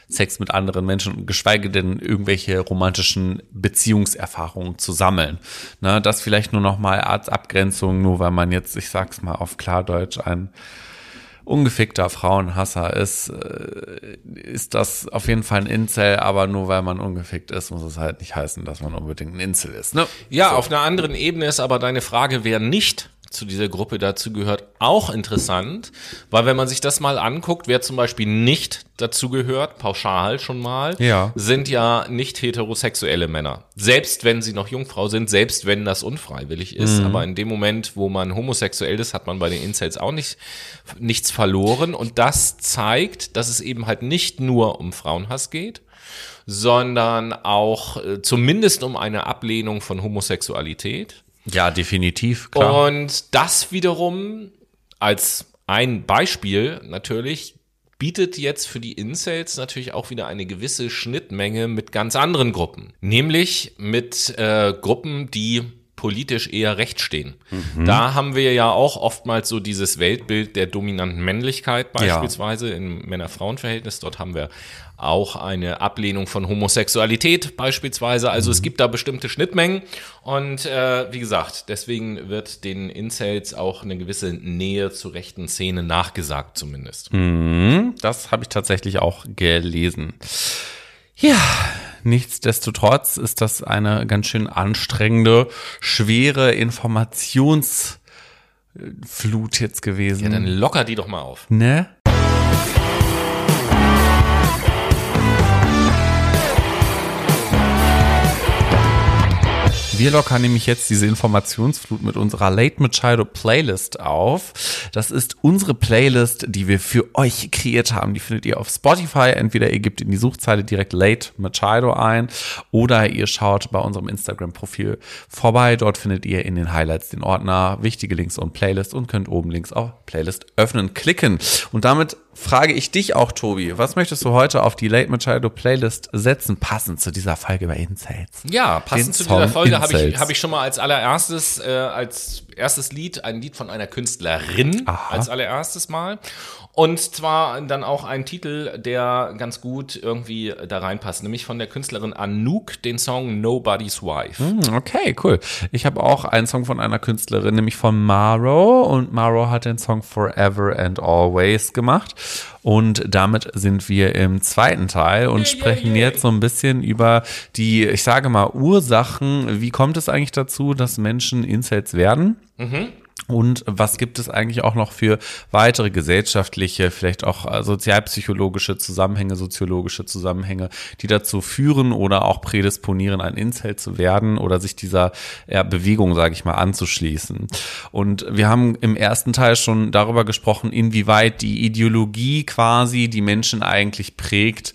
Sex mit anderen Menschen, geschweige denn irgendwelche romantischen Beziehungserfahrungen zu sammeln. Ne, das vielleicht nur noch mal als Abgrenzung, nur weil man jetzt, ich sag's mal auf Klardeutsch, ein ungefickter Frauenhasser ist, äh, ist das auf jeden Fall ein Incel, aber nur weil man ungefickt ist, muss es halt nicht heißen, dass man unbedingt ein Incel ist. Ne? Ja, so. auf einer anderen Ebene ist aber deine Frage, wer nicht zu dieser Gruppe dazu gehört, auch interessant, weil wenn man sich das mal anguckt, wer zum Beispiel nicht dazu gehört, pauschal schon mal, ja. sind ja nicht heterosexuelle Männer. Selbst wenn sie noch Jungfrau sind, selbst wenn das unfreiwillig ist, mhm. aber in dem Moment, wo man homosexuell ist, hat man bei den Incels auch nicht, nichts verloren und das zeigt, dass es eben halt nicht nur um Frauenhass geht, sondern auch äh, zumindest um eine Ablehnung von Homosexualität ja, definitiv. Klar. Und das wiederum als ein Beispiel natürlich bietet jetzt für die Incels natürlich auch wieder eine gewisse Schnittmenge mit ganz anderen Gruppen. Nämlich mit äh, Gruppen, die politisch eher rechts stehen. Mhm. Da haben wir ja auch oftmals so dieses Weltbild der dominanten Männlichkeit beispielsweise ja. im Männer-Frauen-Verhältnis. Dort haben wir auch eine Ablehnung von Homosexualität beispielsweise. Also mhm. es gibt da bestimmte Schnittmengen und äh, wie gesagt, deswegen wird den Incels auch eine gewisse Nähe zur rechten Szene nachgesagt zumindest. Mhm. Das habe ich tatsächlich auch gelesen. Ja, nichtsdestotrotz ist das eine ganz schön anstrengende, schwere Informationsflut jetzt gewesen. Ja, dann locker die doch mal auf. Ne? Wir lockern nämlich jetzt diese Informationsflut mit unserer Late Machado Playlist auf. Das ist unsere Playlist, die wir für euch kreiert haben. Die findet ihr auf Spotify. Entweder ihr gebt in die Suchzeile direkt Late Machado ein oder ihr schaut bei unserem Instagram-Profil vorbei. Dort findet ihr in den Highlights den Ordner wichtige Links und Playlist und könnt oben links auf Playlist öffnen klicken. Und damit frage ich dich auch, Tobi, was möchtest du heute auf die Late Machado Playlist setzen, passend zu dieser Folge bei Insights? Ja, passend Den zu Song dieser Folge habe ich, hab ich schon mal als allererstes, äh, als erstes Lied, ein Lied von einer Künstlerin, Aha. als allererstes Mal. Und zwar dann auch ein Titel, der ganz gut irgendwie da reinpasst, nämlich von der Künstlerin Anouk, den Song Nobody's Wife. Hm, okay, cool. Ich habe auch einen Song von einer Künstlerin, nämlich von Maro. Und Maro hat den Song Forever and Always gemacht. Und damit sind wir im zweiten Teil und yeah, sprechen yeah, yeah. jetzt so ein bisschen über die, ich sage mal, Ursachen. Wie kommt es eigentlich dazu, dass Menschen Incels werden? Mhm. Und was gibt es eigentlich auch noch für weitere gesellschaftliche, vielleicht auch äh, sozialpsychologische Zusammenhänge, soziologische Zusammenhänge, die dazu führen oder auch prädisponieren, ein Incel zu werden oder sich dieser ja, Bewegung, sage ich mal, anzuschließen. Und wir haben im ersten Teil schon darüber gesprochen, inwieweit die Ideologie quasi die Menschen eigentlich prägt,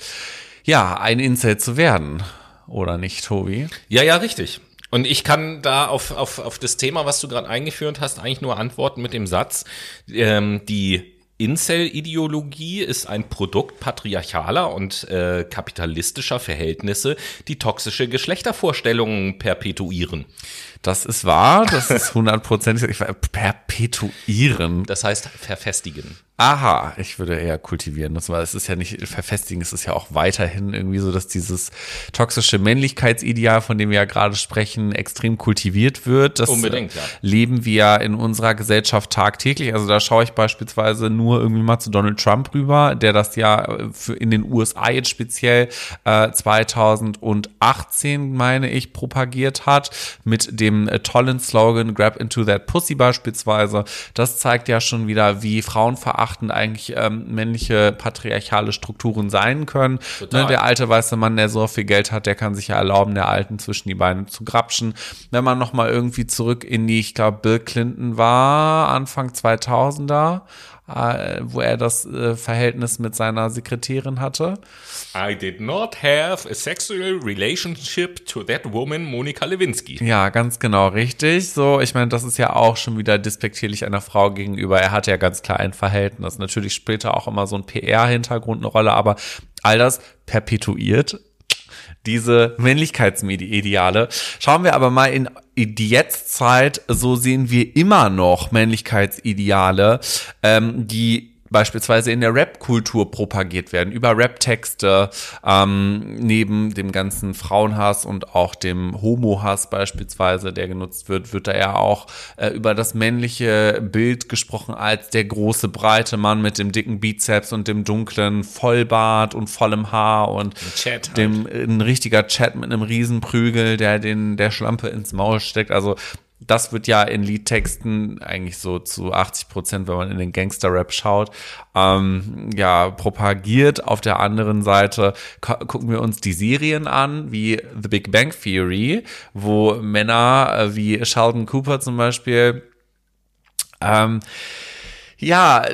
ja, ein Incel zu werden. Oder nicht, Tobi? Ja, ja, richtig. Und ich kann da auf, auf, auf das Thema, was du gerade eingeführt hast, eigentlich nur antworten mit dem Satz, ähm, die Incel-Ideologie ist ein Produkt patriarchaler und äh, kapitalistischer Verhältnisse, die toxische Geschlechtervorstellungen perpetuieren. Das ist wahr, das ist hundertprozentig perpetuieren. Das heißt verfestigen. Aha, ich würde eher kultivieren. Das war, es ist ja nicht verfestigen, es ist ja auch weiterhin irgendwie so, dass dieses toxische Männlichkeitsideal, von dem wir ja gerade sprechen, extrem kultiviert wird. Das Unbedingt, ja. leben wir in unserer Gesellschaft tagtäglich. Also da schaue ich beispielsweise nur irgendwie mal zu Donald Trump rüber, der das ja für in den USA jetzt speziell äh, 2018, meine ich, propagiert hat mit dem äh, tollen Slogan Grab into that Pussy beispielsweise. Das zeigt ja schon wieder, wie frauenverachtend verachtend eigentlich ähm, männliche patriarchale Strukturen sein können. Ne, der alte weiße Mann, der so viel Geld hat, der kann sich ja erlauben, der Alten zwischen die Beine zu grapschen. Wenn man nochmal irgendwie zurück in die, ich glaube, Bill Clinton war, Anfang 2000er, äh, wo er das äh, Verhältnis mit seiner Sekretärin hatte. I did not have a sexual relationship to that woman, Monika Lewinsky. Ja, ganz genau, richtig. So, ich meine, das ist ja auch schon wieder despektierlich einer Frau gegenüber. Er hatte ja ganz klar ein Verhältnis. Natürlich später auch immer so ein PR-Hintergrund eine Rolle, aber all das perpetuiert diese Männlichkeitsideale. Schauen wir aber mal in die Jetztzeit, so sehen wir immer noch Männlichkeitsideale, ähm, die beispielsweise in der Rap-Kultur propagiert werden, über Rap-Texte, ähm, neben dem ganzen Frauenhass und auch dem Homo-Hass beispielsweise, der genutzt wird, wird da ja auch äh, über das männliche Bild gesprochen als der große, breite Mann mit dem dicken Bizeps und dem dunklen Vollbart und vollem Haar und halt. dem ein richtiger Chat mit einem Riesenprügel, der den der Schlampe ins Maul steckt. Also das wird ja in Liedtexten eigentlich so zu 80 Prozent, wenn man in den Gangster-Rap schaut, ähm, ja, propagiert. Auf der anderen Seite gucken wir uns die Serien an, wie The Big Bang Theory, wo Männer äh, wie Sheldon Cooper zum Beispiel ähm, ja,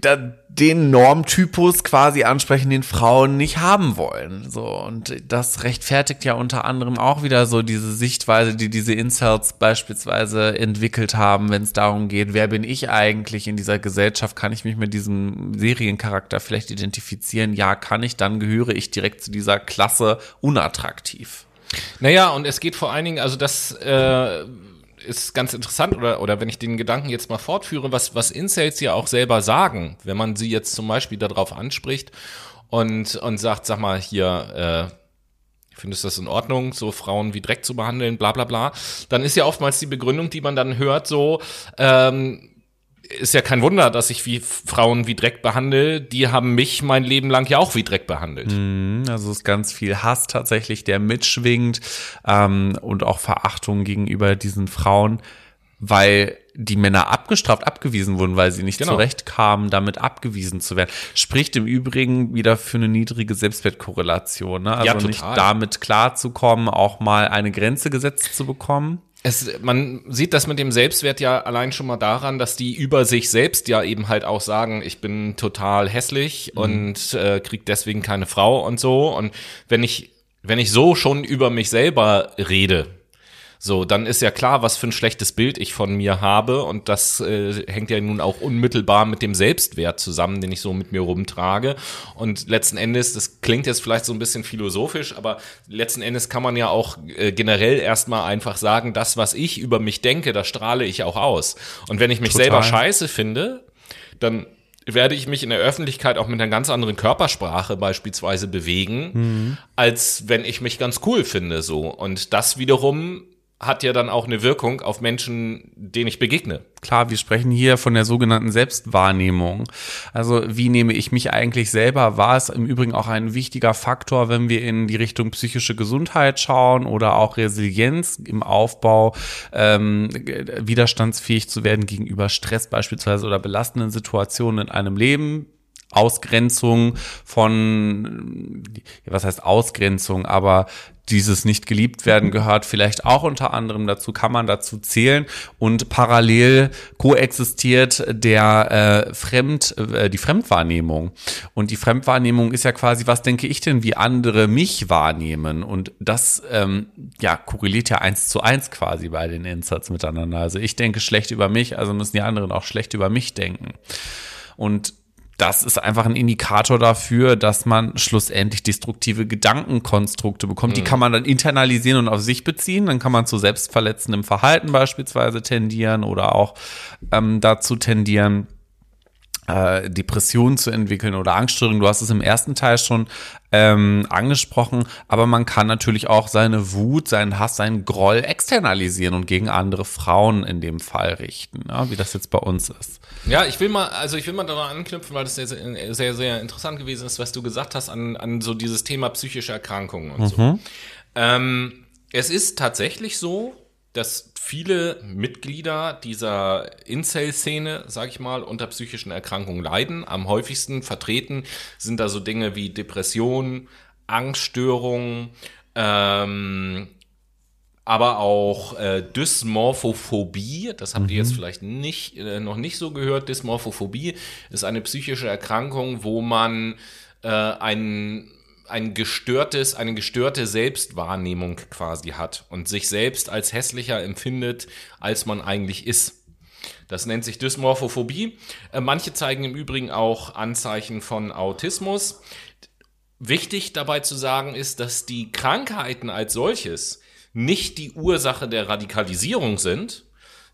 da, den Normtypus quasi ansprechen, den Frauen nicht haben wollen. So und das rechtfertigt ja unter anderem auch wieder so diese Sichtweise, die diese Inserts beispielsweise entwickelt haben, wenn es darum geht, wer bin ich eigentlich in dieser Gesellschaft? Kann ich mich mit diesem Seriencharakter vielleicht identifizieren? Ja, kann ich. Dann gehöre ich direkt zu dieser Klasse unattraktiv. Naja, und es geht vor allen Dingen, also das äh, ist ganz interessant, oder, oder wenn ich den Gedanken jetzt mal fortführe, was, was Incels ja auch selber sagen, wenn man sie jetzt zum Beispiel darauf anspricht und, und sagt, sag mal, hier, äh, findest du das in Ordnung, so Frauen wie Dreck zu behandeln, bla bla bla, dann ist ja oftmals die Begründung, die man dann hört, so, ähm, ist ja kein Wunder, dass ich wie Frauen wie Dreck behandle. Die haben mich mein Leben lang ja auch wie Dreck behandelt. Mhm, also es ist ganz viel Hass tatsächlich, der mitschwingt ähm, und auch Verachtung gegenüber diesen Frauen, weil die Männer abgestraft, abgewiesen wurden, weil sie nicht genau. zurechtkamen, damit abgewiesen zu werden. Spricht im Übrigen wieder für eine niedrige Selbstwertkorrelation. Ne? Also ja, nicht damit klarzukommen, auch mal eine Grenze gesetzt zu bekommen es, man sieht das mit dem Selbstwert ja allein schon mal daran, dass die über sich selbst ja eben halt auch sagen, ich bin total hässlich mhm. und äh, krieg deswegen keine Frau und so. Und wenn ich, wenn ich so schon über mich selber rede, so, dann ist ja klar, was für ein schlechtes Bild ich von mir habe und das äh, hängt ja nun auch unmittelbar mit dem Selbstwert zusammen, den ich so mit mir rumtrage. Und letzten Endes, das klingt jetzt vielleicht so ein bisschen philosophisch, aber letzten Endes kann man ja auch äh, generell erstmal einfach sagen, das, was ich über mich denke, das strahle ich auch aus. Und wenn ich mich Total. selber scheiße finde, dann werde ich mich in der Öffentlichkeit auch mit einer ganz anderen Körpersprache beispielsweise bewegen, mhm. als wenn ich mich ganz cool finde, so. Und das wiederum hat ja dann auch eine Wirkung auf Menschen, denen ich begegne. Klar, wir sprechen hier von der sogenannten Selbstwahrnehmung. Also wie nehme ich mich eigentlich selber wahr? Ist im Übrigen auch ein wichtiger Faktor, wenn wir in die Richtung psychische Gesundheit schauen oder auch Resilienz im Aufbau, ähm, widerstandsfähig zu werden gegenüber Stress beispielsweise oder belastenden Situationen in einem Leben. Ausgrenzung von, was heißt Ausgrenzung, aber dieses nicht geliebt werden gehört vielleicht auch unter anderem dazu, kann man dazu zählen. Und parallel koexistiert der äh, Fremd, äh, die Fremdwahrnehmung. Und die Fremdwahrnehmung ist ja quasi, was denke ich denn, wie andere mich wahrnehmen? Und das ähm, ja korreliert ja eins zu eins quasi bei den Inserts miteinander. Also ich denke schlecht über mich, also müssen die anderen auch schlecht über mich denken. Und das ist einfach ein Indikator dafür, dass man schlussendlich destruktive Gedankenkonstrukte bekommt. Mhm. Die kann man dann internalisieren und auf sich beziehen. Dann kann man zu selbstverletzendem Verhalten beispielsweise tendieren oder auch ähm, dazu tendieren, äh, Depressionen zu entwickeln oder Angststörungen. Du hast es im ersten Teil schon ähm, angesprochen, aber man kann natürlich auch seine Wut, seinen Hass, seinen Groll externalisieren und gegen andere Frauen in dem Fall richten, ja, wie das jetzt bei uns ist. Ja, ich will mal, also ich will mal daran anknüpfen, weil das sehr, sehr, sehr, sehr interessant gewesen ist, was du gesagt hast an, an so dieses Thema psychische Erkrankungen und mhm. so. Ähm, es ist tatsächlich so, dass viele Mitglieder dieser Incel-Szene, sag ich mal, unter psychischen Erkrankungen leiden. Am häufigsten vertreten sind da so Dinge wie Depressionen, Angststörungen, ähm, aber auch äh, Dysmorphophobie, das habt ihr jetzt mhm. vielleicht nicht, äh, noch nicht so gehört. Dysmorphophobie ist eine psychische Erkrankung, wo man äh, einen ein gestörtes, eine gestörte Selbstwahrnehmung quasi hat und sich selbst als hässlicher empfindet, als man eigentlich ist. Das nennt sich Dysmorphophobie. Äh, manche zeigen im Übrigen auch Anzeichen von Autismus. Wichtig dabei zu sagen ist, dass die Krankheiten als solches nicht die Ursache der Radikalisierung sind,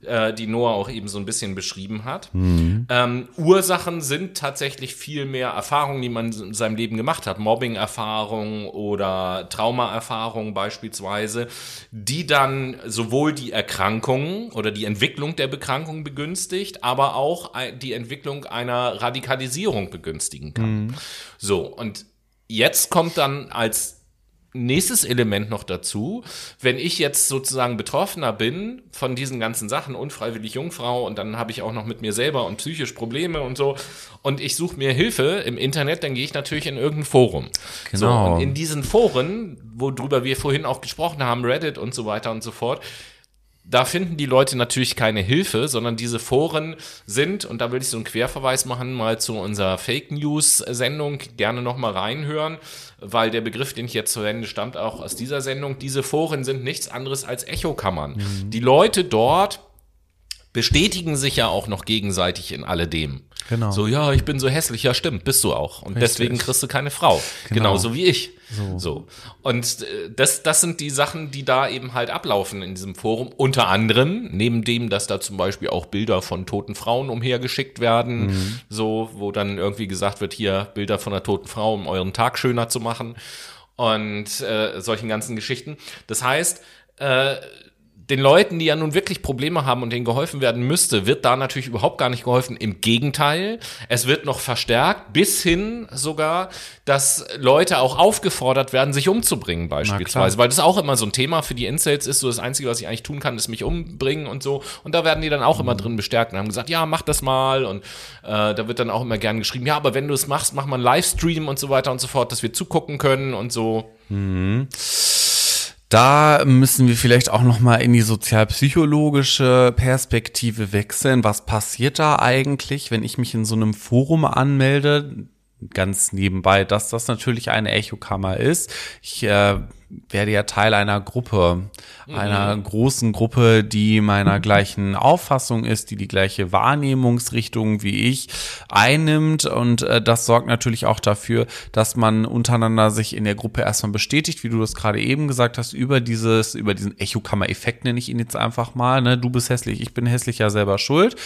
äh, die Noah auch eben so ein bisschen beschrieben hat. Mhm. Ähm, Ursachen sind tatsächlich viel mehr Erfahrungen, die man in seinem Leben gemacht hat. Mobbing-Erfahrungen oder Trauma-Erfahrungen beispielsweise, die dann sowohl die Erkrankungen oder die Entwicklung der Bekrankung begünstigt, aber auch die Entwicklung einer Radikalisierung begünstigen kann. Mhm. So, und jetzt kommt dann als nächstes Element noch dazu, wenn ich jetzt sozusagen Betroffener bin von diesen ganzen Sachen, unfreiwillig Jungfrau und dann habe ich auch noch mit mir selber und psychisch Probleme und so und ich suche mir Hilfe im Internet, dann gehe ich natürlich in irgendein Forum. Genau. So, und in diesen Foren, worüber wir vorhin auch gesprochen haben, Reddit und so weiter und so fort, da finden die Leute natürlich keine Hilfe, sondern diese Foren sind, und da will ich so einen Querverweis machen, mal zu unserer Fake News Sendung, gerne nochmal reinhören, weil der Begriff, den ich jetzt verwende, stammt auch aus dieser Sendung. Diese Foren sind nichts anderes als Echokammern. Mhm. Die Leute dort bestätigen sich ja auch noch gegenseitig in alledem. Genau. So, ja, ich bin so hässlich, ja, stimmt, bist du auch. Und Richtig. deswegen kriegst du keine Frau. Genau. Genauso wie ich. So. so. Und äh, das, das sind die Sachen, die da eben halt ablaufen in diesem Forum. Unter anderem, neben dem, dass da zum Beispiel auch Bilder von toten Frauen umhergeschickt werden, mhm. so, wo dann irgendwie gesagt wird, hier Bilder von einer toten Frau, um euren Tag schöner zu machen. Und äh, solchen ganzen Geschichten. Das heißt, äh, den Leuten, die ja nun wirklich Probleme haben und denen geholfen werden müsste, wird da natürlich überhaupt gar nicht geholfen. Im Gegenteil, es wird noch verstärkt, bis hin sogar, dass Leute auch aufgefordert werden, sich umzubringen beispielsweise. Weil das auch immer so ein Thema für die Incels ist. So das Einzige, was ich eigentlich tun kann, ist mich umbringen und so. Und da werden die dann auch mhm. immer drin bestärkt und haben gesagt, ja, mach das mal. Und äh, da wird dann auch immer gern geschrieben, ja, aber wenn du es machst, mach mal einen Livestream und so weiter und so fort, dass wir zugucken können und so. Mhm. Da müssen wir vielleicht auch noch mal in die sozialpsychologische Perspektive wechseln. Was passiert da eigentlich, wenn ich mich in so einem Forum anmelde? Ganz nebenbei, dass das natürlich eine Echokammer ist. Ich äh, werde ja Teil einer Gruppe, mhm. einer großen Gruppe, die meiner [LAUGHS] gleichen Auffassung ist, die die gleiche Wahrnehmungsrichtung wie ich einnimmt. Und äh, das sorgt natürlich auch dafür, dass man untereinander sich in der Gruppe erstmal bestätigt, wie du das gerade eben gesagt hast, über dieses, über diesen Echokammer-Effekt nenne ich ihn jetzt einfach mal. Ne? Du bist hässlich, ich bin hässlich, ja selber schuld.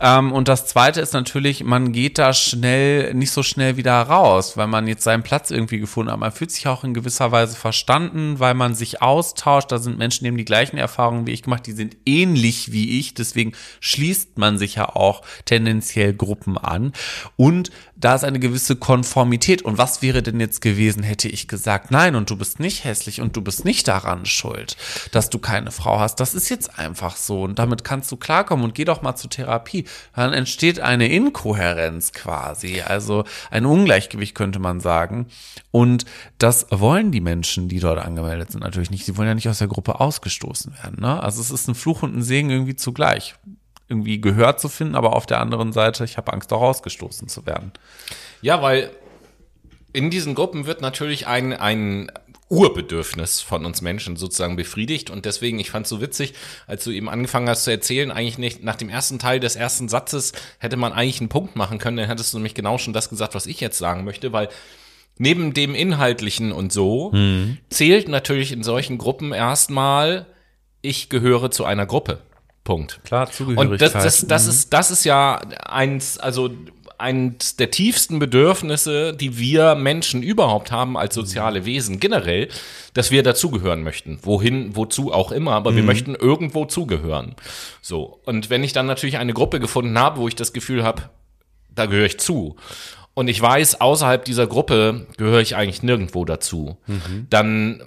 Ähm, und das zweite ist natürlich, man geht da schnell, nicht so schnell wieder raus, weil man jetzt seinen Platz irgendwie gefunden hat. Man fühlt sich auch in gewisser Weise verstanden, weil man sich austauscht. Da sind Menschen, die haben die gleichen Erfahrungen wie ich gemacht, die sind ähnlich wie ich. Deswegen schließt man sich ja auch tendenziell Gruppen an. Und da ist eine gewisse Konformität. Und was wäre denn jetzt gewesen, hätte ich gesagt, nein, und du bist nicht hässlich und du bist nicht daran schuld, dass du keine Frau hast. Das ist jetzt einfach so. Und damit kannst du klarkommen und geh doch mal zur Therapie dann entsteht eine Inkohärenz quasi, also ein Ungleichgewicht könnte man sagen. Und das wollen die Menschen, die dort angemeldet sind, natürlich nicht. Sie wollen ja nicht aus der Gruppe ausgestoßen werden. Ne? Also es ist ein Fluch und ein Segen irgendwie zugleich. Irgendwie gehört zu finden, aber auf der anderen Seite, ich habe Angst, auch ausgestoßen zu werden. Ja, weil in diesen Gruppen wird natürlich ein, ein Urbedürfnis von uns Menschen sozusagen befriedigt. Und deswegen, ich fand es so witzig, als du eben angefangen hast zu erzählen, eigentlich nicht, nach dem ersten Teil des ersten Satzes hätte man eigentlich einen Punkt machen können, dann hättest du nämlich genau schon das gesagt, was ich jetzt sagen möchte, weil neben dem Inhaltlichen und so mhm. zählt natürlich in solchen Gruppen erstmal, ich gehöre zu einer Gruppe. Punkt. Klar, Zugehörigkeit. Und das, das, das, mhm. ist, das ist ja eins, also eines der tiefsten Bedürfnisse, die wir Menschen überhaupt haben als soziale Wesen generell, dass wir dazugehören möchten. Wohin, wozu auch immer, aber mhm. wir möchten irgendwo zugehören. So. Und wenn ich dann natürlich eine Gruppe gefunden habe, wo ich das Gefühl habe, da gehöre ich zu. Und ich weiß, außerhalb dieser Gruppe gehöre ich eigentlich nirgendwo dazu. Mhm. Dann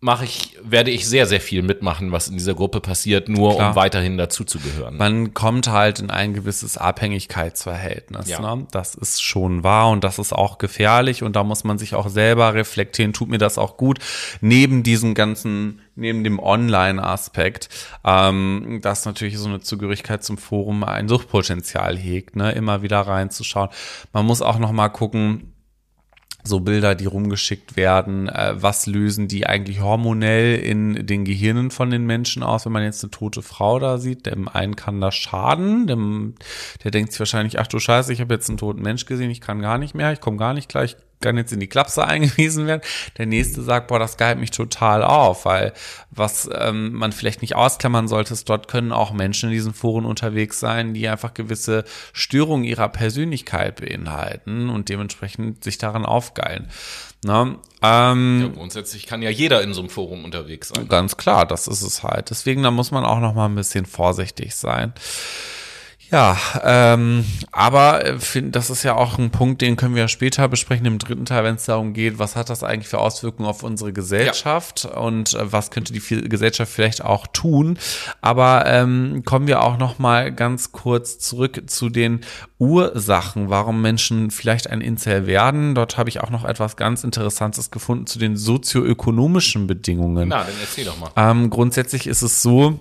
mache ich, werde ich sehr, sehr viel mitmachen, was in dieser Gruppe passiert, nur Klar. um weiterhin dazuzugehören. Man kommt halt in ein gewisses Abhängigkeitsverhältnis. Ja. Ne? Das ist schon wahr und das ist auch gefährlich und da muss man sich auch selber reflektieren, tut mir das auch gut, neben diesem ganzen neben dem Online-Aspekt, ähm, dass natürlich so eine Zugehörigkeit zum Forum ein Suchtpotenzial hegt, ne, immer wieder reinzuschauen. Man muss auch noch mal gucken, so Bilder, die rumgeschickt werden, äh, was lösen die eigentlich hormonell in den Gehirnen von den Menschen aus, wenn man jetzt eine tote Frau da sieht. Dem einen kann das schaden, dem, der denkt sich wahrscheinlich, ach du Scheiße, ich habe jetzt einen toten Mensch gesehen, ich kann gar nicht mehr, ich komme gar nicht gleich, kann jetzt in die Klapse [LAUGHS] eingewiesen werden. Der nächste sagt, boah, das geilt mich total auf, weil was ähm, man vielleicht nicht ausklammern sollte, ist, dort können auch Menschen in diesen Foren unterwegs sein, die einfach gewisse Störungen ihrer Persönlichkeit beinhalten und dementsprechend sich daran aufgeilen. Ne? Ähm, ja, grundsätzlich kann ja jeder in so einem Forum unterwegs sein. Ganz klar, das ist es halt. Deswegen, da muss man auch noch mal ein bisschen vorsichtig sein. Ja, ähm, aber äh, find, das ist ja auch ein Punkt, den können wir ja später besprechen im dritten Teil, wenn es darum geht, was hat das eigentlich für Auswirkungen auf unsere Gesellschaft ja. und äh, was könnte die Gesellschaft vielleicht auch tun. Aber ähm, kommen wir auch noch mal ganz kurz zurück zu den Ursachen, warum Menschen vielleicht ein Incel werden. Dort habe ich auch noch etwas ganz Interessantes gefunden zu den sozioökonomischen Bedingungen. Na, dann erzähl doch mal. Ähm, grundsätzlich ist es so,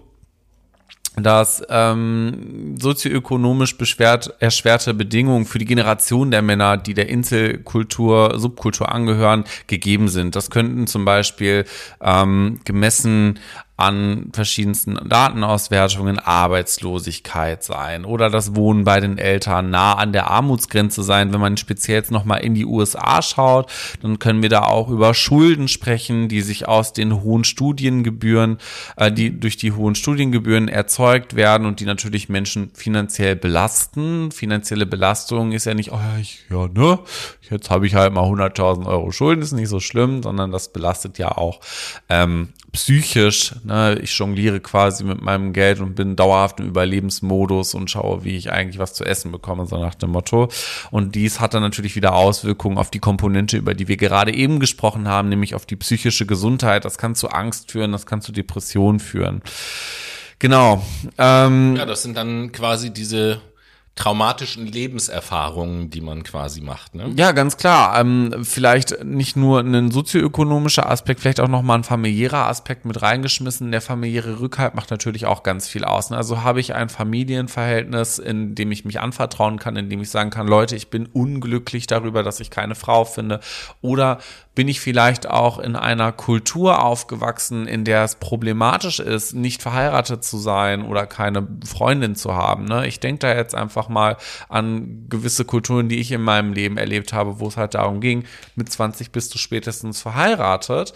dass ähm, sozioökonomisch beschwert, erschwerte Bedingungen für die Generation der Männer, die der Inselkultur, Subkultur angehören, gegeben sind. Das könnten zum Beispiel ähm, gemessen an verschiedensten Datenauswertungen Arbeitslosigkeit sein oder das Wohnen bei den Eltern nah an der Armutsgrenze sein. Wenn man speziell jetzt nochmal in die USA schaut, dann können wir da auch über Schulden sprechen, die sich aus den hohen Studiengebühren, äh, die durch die hohen Studiengebühren erzeugt werden und die natürlich Menschen finanziell belasten. Finanzielle Belastung ist ja nicht, oh ja, ich, ja, ne, jetzt habe ich halt mal 100.000 Euro Schulden, ist nicht so schlimm, sondern das belastet ja auch ähm, psychisch. Ne? Ich jongliere quasi mit meinem Geld und bin dauerhaft im Überlebensmodus und schaue, wie ich eigentlich was zu essen bekomme, so nach dem Motto. Und dies hat dann natürlich wieder Auswirkungen auf die Komponente, über die wir gerade eben gesprochen haben, nämlich auf die psychische Gesundheit. Das kann zu Angst führen, das kann zu Depressionen führen. Genau. Ähm, ja, das sind dann quasi diese traumatischen Lebenserfahrungen, die man quasi macht. Ne? Ja, ganz klar. Ähm, vielleicht nicht nur ein sozioökonomischer Aspekt, vielleicht auch nochmal ein familiärer Aspekt mit reingeschmissen. Der familiäre Rückhalt macht natürlich auch ganz viel aus. Ne? Also habe ich ein Familienverhältnis, in dem ich mich anvertrauen kann, in dem ich sagen kann, Leute, ich bin unglücklich darüber, dass ich keine Frau finde. Oder bin ich vielleicht auch in einer Kultur aufgewachsen, in der es problematisch ist, nicht verheiratet zu sein oder keine Freundin zu haben. Ne? Ich denke da jetzt einfach mal an gewisse Kulturen, die ich in meinem Leben erlebt habe, wo es halt darum ging, mit 20 bist du spätestens verheiratet.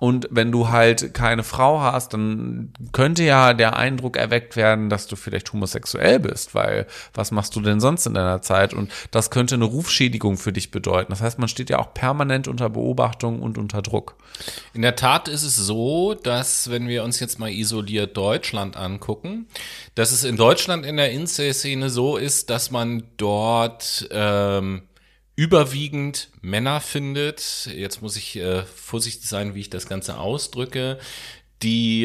Und wenn du halt keine Frau hast, dann könnte ja der Eindruck erweckt werden, dass du vielleicht homosexuell bist, weil was machst du denn sonst in deiner Zeit? Und das könnte eine Rufschädigung für dich bedeuten. Das heißt, man steht ja auch permanent unter Beobachtung und unter Druck. In der Tat ist es so, dass wenn wir uns jetzt mal isoliert Deutschland angucken, dass es in Deutschland in der Inzest-Szene so ist, dass man dort ähm, überwiegend Männer findet, jetzt muss ich äh, vorsichtig sein, wie ich das Ganze ausdrücke, die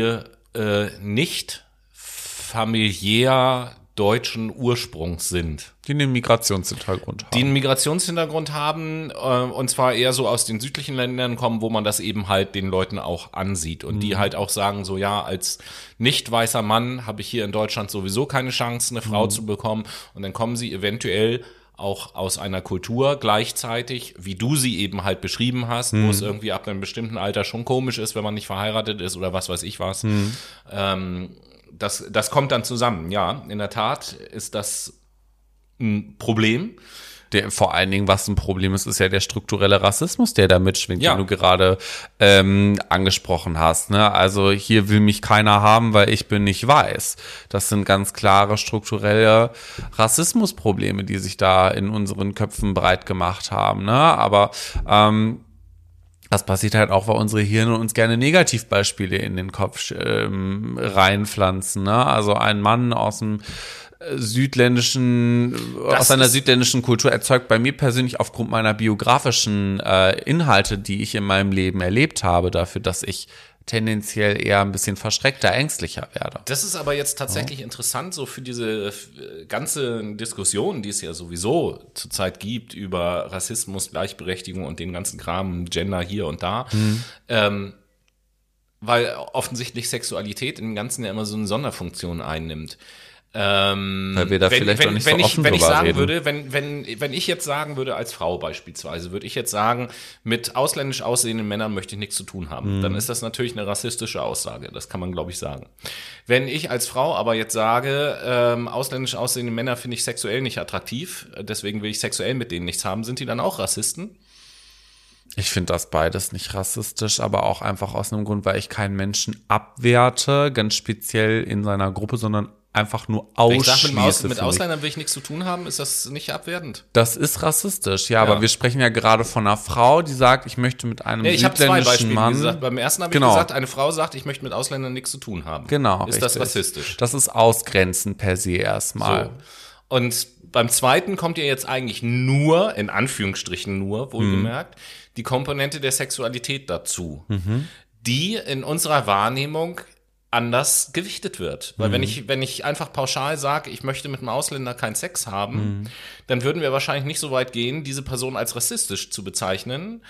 äh, nicht familiär deutschen Ursprungs sind. Die einen Migrationshintergrund haben. Die einen Migrationshintergrund haben, äh, und zwar eher so aus den südlichen Ländern kommen, wo man das eben halt den Leuten auch ansieht. Und mhm. die halt auch sagen, so ja, als nicht weißer Mann habe ich hier in Deutschland sowieso keine Chance, eine Frau mhm. zu bekommen. Und dann kommen sie eventuell auch aus einer Kultur gleichzeitig, wie du sie eben halt beschrieben hast, mhm. wo es irgendwie ab einem bestimmten Alter schon komisch ist, wenn man nicht verheiratet ist oder was weiß ich was. Mhm. Ähm, das, das kommt dann zusammen. Ja, in der Tat ist das ein Problem der, vor allen Dingen, was ein Problem ist, ist ja der strukturelle Rassismus, der da mitschwingt, ja. den du gerade ähm, angesprochen hast. Ne? Also hier will mich keiner haben, weil ich bin nicht weiß. Das sind ganz klare strukturelle Rassismusprobleme, die sich da in unseren Köpfen breit gemacht haben. Ne? Aber ähm, das passiert halt auch, weil unsere Hirne uns gerne Negativbeispiele in den Kopf ähm, reinpflanzen. Ne? Also ein Mann aus dem südländischen, das aus einer südländischen Kultur erzeugt bei mir persönlich aufgrund meiner biografischen äh, Inhalte, die ich in meinem Leben erlebt habe, dafür, dass ich tendenziell eher ein bisschen verschreckter, ängstlicher werde. Das ist aber jetzt tatsächlich ja. interessant, so für diese ganze Diskussion, die es ja sowieso zurzeit gibt über Rassismus, Gleichberechtigung und den ganzen Kram, Gender hier und da. Mhm. Ähm, weil offensichtlich Sexualität im Ganzen ja immer so eine Sonderfunktion einnimmt. Ähm, Weil wir da wenn, vielleicht wenn, auch nicht wenn so offen ich, Wenn ich sagen reden. würde, wenn, wenn, wenn ich jetzt sagen würde, als Frau beispielsweise, würde ich jetzt sagen, mit ausländisch aussehenden Männern möchte ich nichts zu tun haben. Mhm. Dann ist das natürlich eine rassistische Aussage. Das kann man, glaube ich, sagen. Wenn ich als Frau aber jetzt sage, ähm, ausländisch aussehende Männer finde ich sexuell nicht attraktiv, deswegen will ich sexuell mit denen nichts haben, sind die dann auch Rassisten? Ich finde das beides nicht rassistisch, aber auch einfach aus einem Grund, weil ich keinen Menschen abwerte, ganz speziell in seiner Gruppe, sondern einfach nur ausschließe. Ich sag, mit, Aus mit Ausländern will ich nichts zu tun haben, ist das nicht abwertend? Das ist rassistisch, ja, ja. aber wir sprechen ja gerade von einer Frau, die sagt, ich möchte mit einem nee, ich südländischen zwei Beispiele Mann. Gesagt. Beim ersten habe genau. ich gesagt, eine Frau sagt, ich möchte mit Ausländern nichts zu tun haben. Genau. Ist richtig. das rassistisch? Das ist Ausgrenzen per se erstmal. So. Und beim zweiten kommt ja jetzt eigentlich nur, in Anführungsstrichen nur, wohlgemerkt, mhm. die Komponente der Sexualität dazu, mhm. die in unserer Wahrnehmung anders gewichtet wird. Weil mhm. wenn ich, wenn ich einfach pauschal sage, ich möchte mit einem Ausländer keinen Sex haben, mhm. dann würden wir wahrscheinlich nicht so weit gehen, diese Person als rassistisch zu bezeichnen.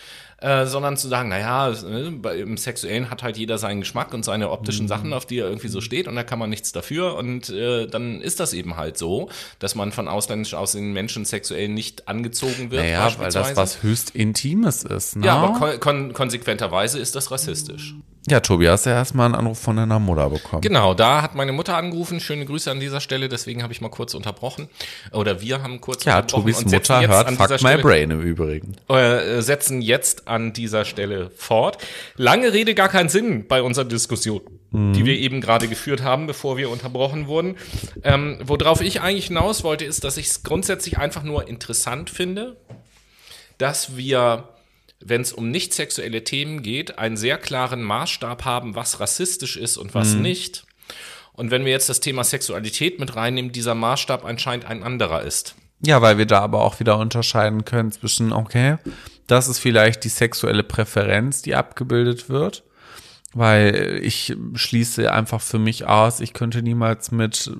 Äh, sondern zu sagen, naja, äh, im Sexuellen hat halt jeder seinen Geschmack und seine optischen Sachen, auf die er irgendwie so steht und da kann man nichts dafür und äh, dann ist das eben halt so, dass man von ausländisch aussehenden Menschen sexuell nicht angezogen wird. Naja, weil das was höchst Intimes ist. Ne? Ja, aber kon kon konsequenterweise ist das rassistisch. Ja, Tobi, hast du ja erstmal einen Anruf von deiner Mutter bekommen. Genau, da hat meine Mutter angerufen. Schöne Grüße an dieser Stelle. Deswegen habe ich mal kurz unterbrochen. Oder wir haben kurz Ja, unterbrochen. Tobis und setzen Mutter hört Fuck My Stelle- Brain im Übrigen. äh, setzen jetzt an dieser Stelle fort. Lange Rede, gar keinen Sinn bei unserer Diskussion, die wir eben gerade geführt haben, bevor wir unterbrochen wurden. Ähm, worauf ich eigentlich hinaus wollte, ist, dass ich es grundsätzlich einfach nur interessant finde, dass wir, wenn es um nicht sexuelle Themen geht, einen sehr klaren Maßstab haben, was rassistisch ist und was nicht. Und wenn wir jetzt das Thema Sexualität mit reinnehmen, dieser Maßstab anscheinend ein anderer ist. Ja, weil wir da aber auch wieder unterscheiden können zwischen, okay, das ist vielleicht die sexuelle Präferenz, die abgebildet wird. Weil ich schließe einfach für mich aus, ich könnte niemals mit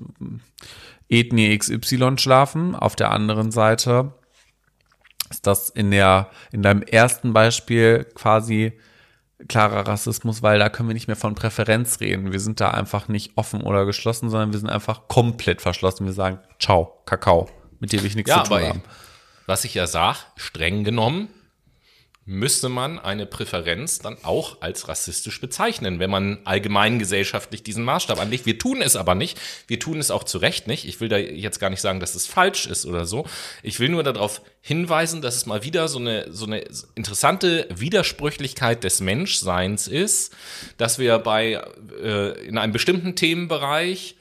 Ethnie XY schlafen. Auf der anderen Seite ist das in der, in deinem ersten Beispiel quasi klarer Rassismus, weil da können wir nicht mehr von Präferenz reden. Wir sind da einfach nicht offen oder geschlossen, sondern wir sind einfach komplett verschlossen. Wir sagen, ciao, Kakao, mit dir will ich nichts Ja, zu tun haben. was ich ja sag, streng genommen, müsste man eine Präferenz dann auch als rassistisch bezeichnen, wenn man allgemeingesellschaftlich diesen Maßstab anlegt. Wir tun es aber nicht. Wir tun es auch zu Recht nicht. Ich will da jetzt gar nicht sagen, dass es falsch ist oder so. Ich will nur darauf hinweisen, dass es mal wieder so eine, so eine interessante Widersprüchlichkeit des Menschseins ist, dass wir bei, äh, in einem bestimmten Themenbereich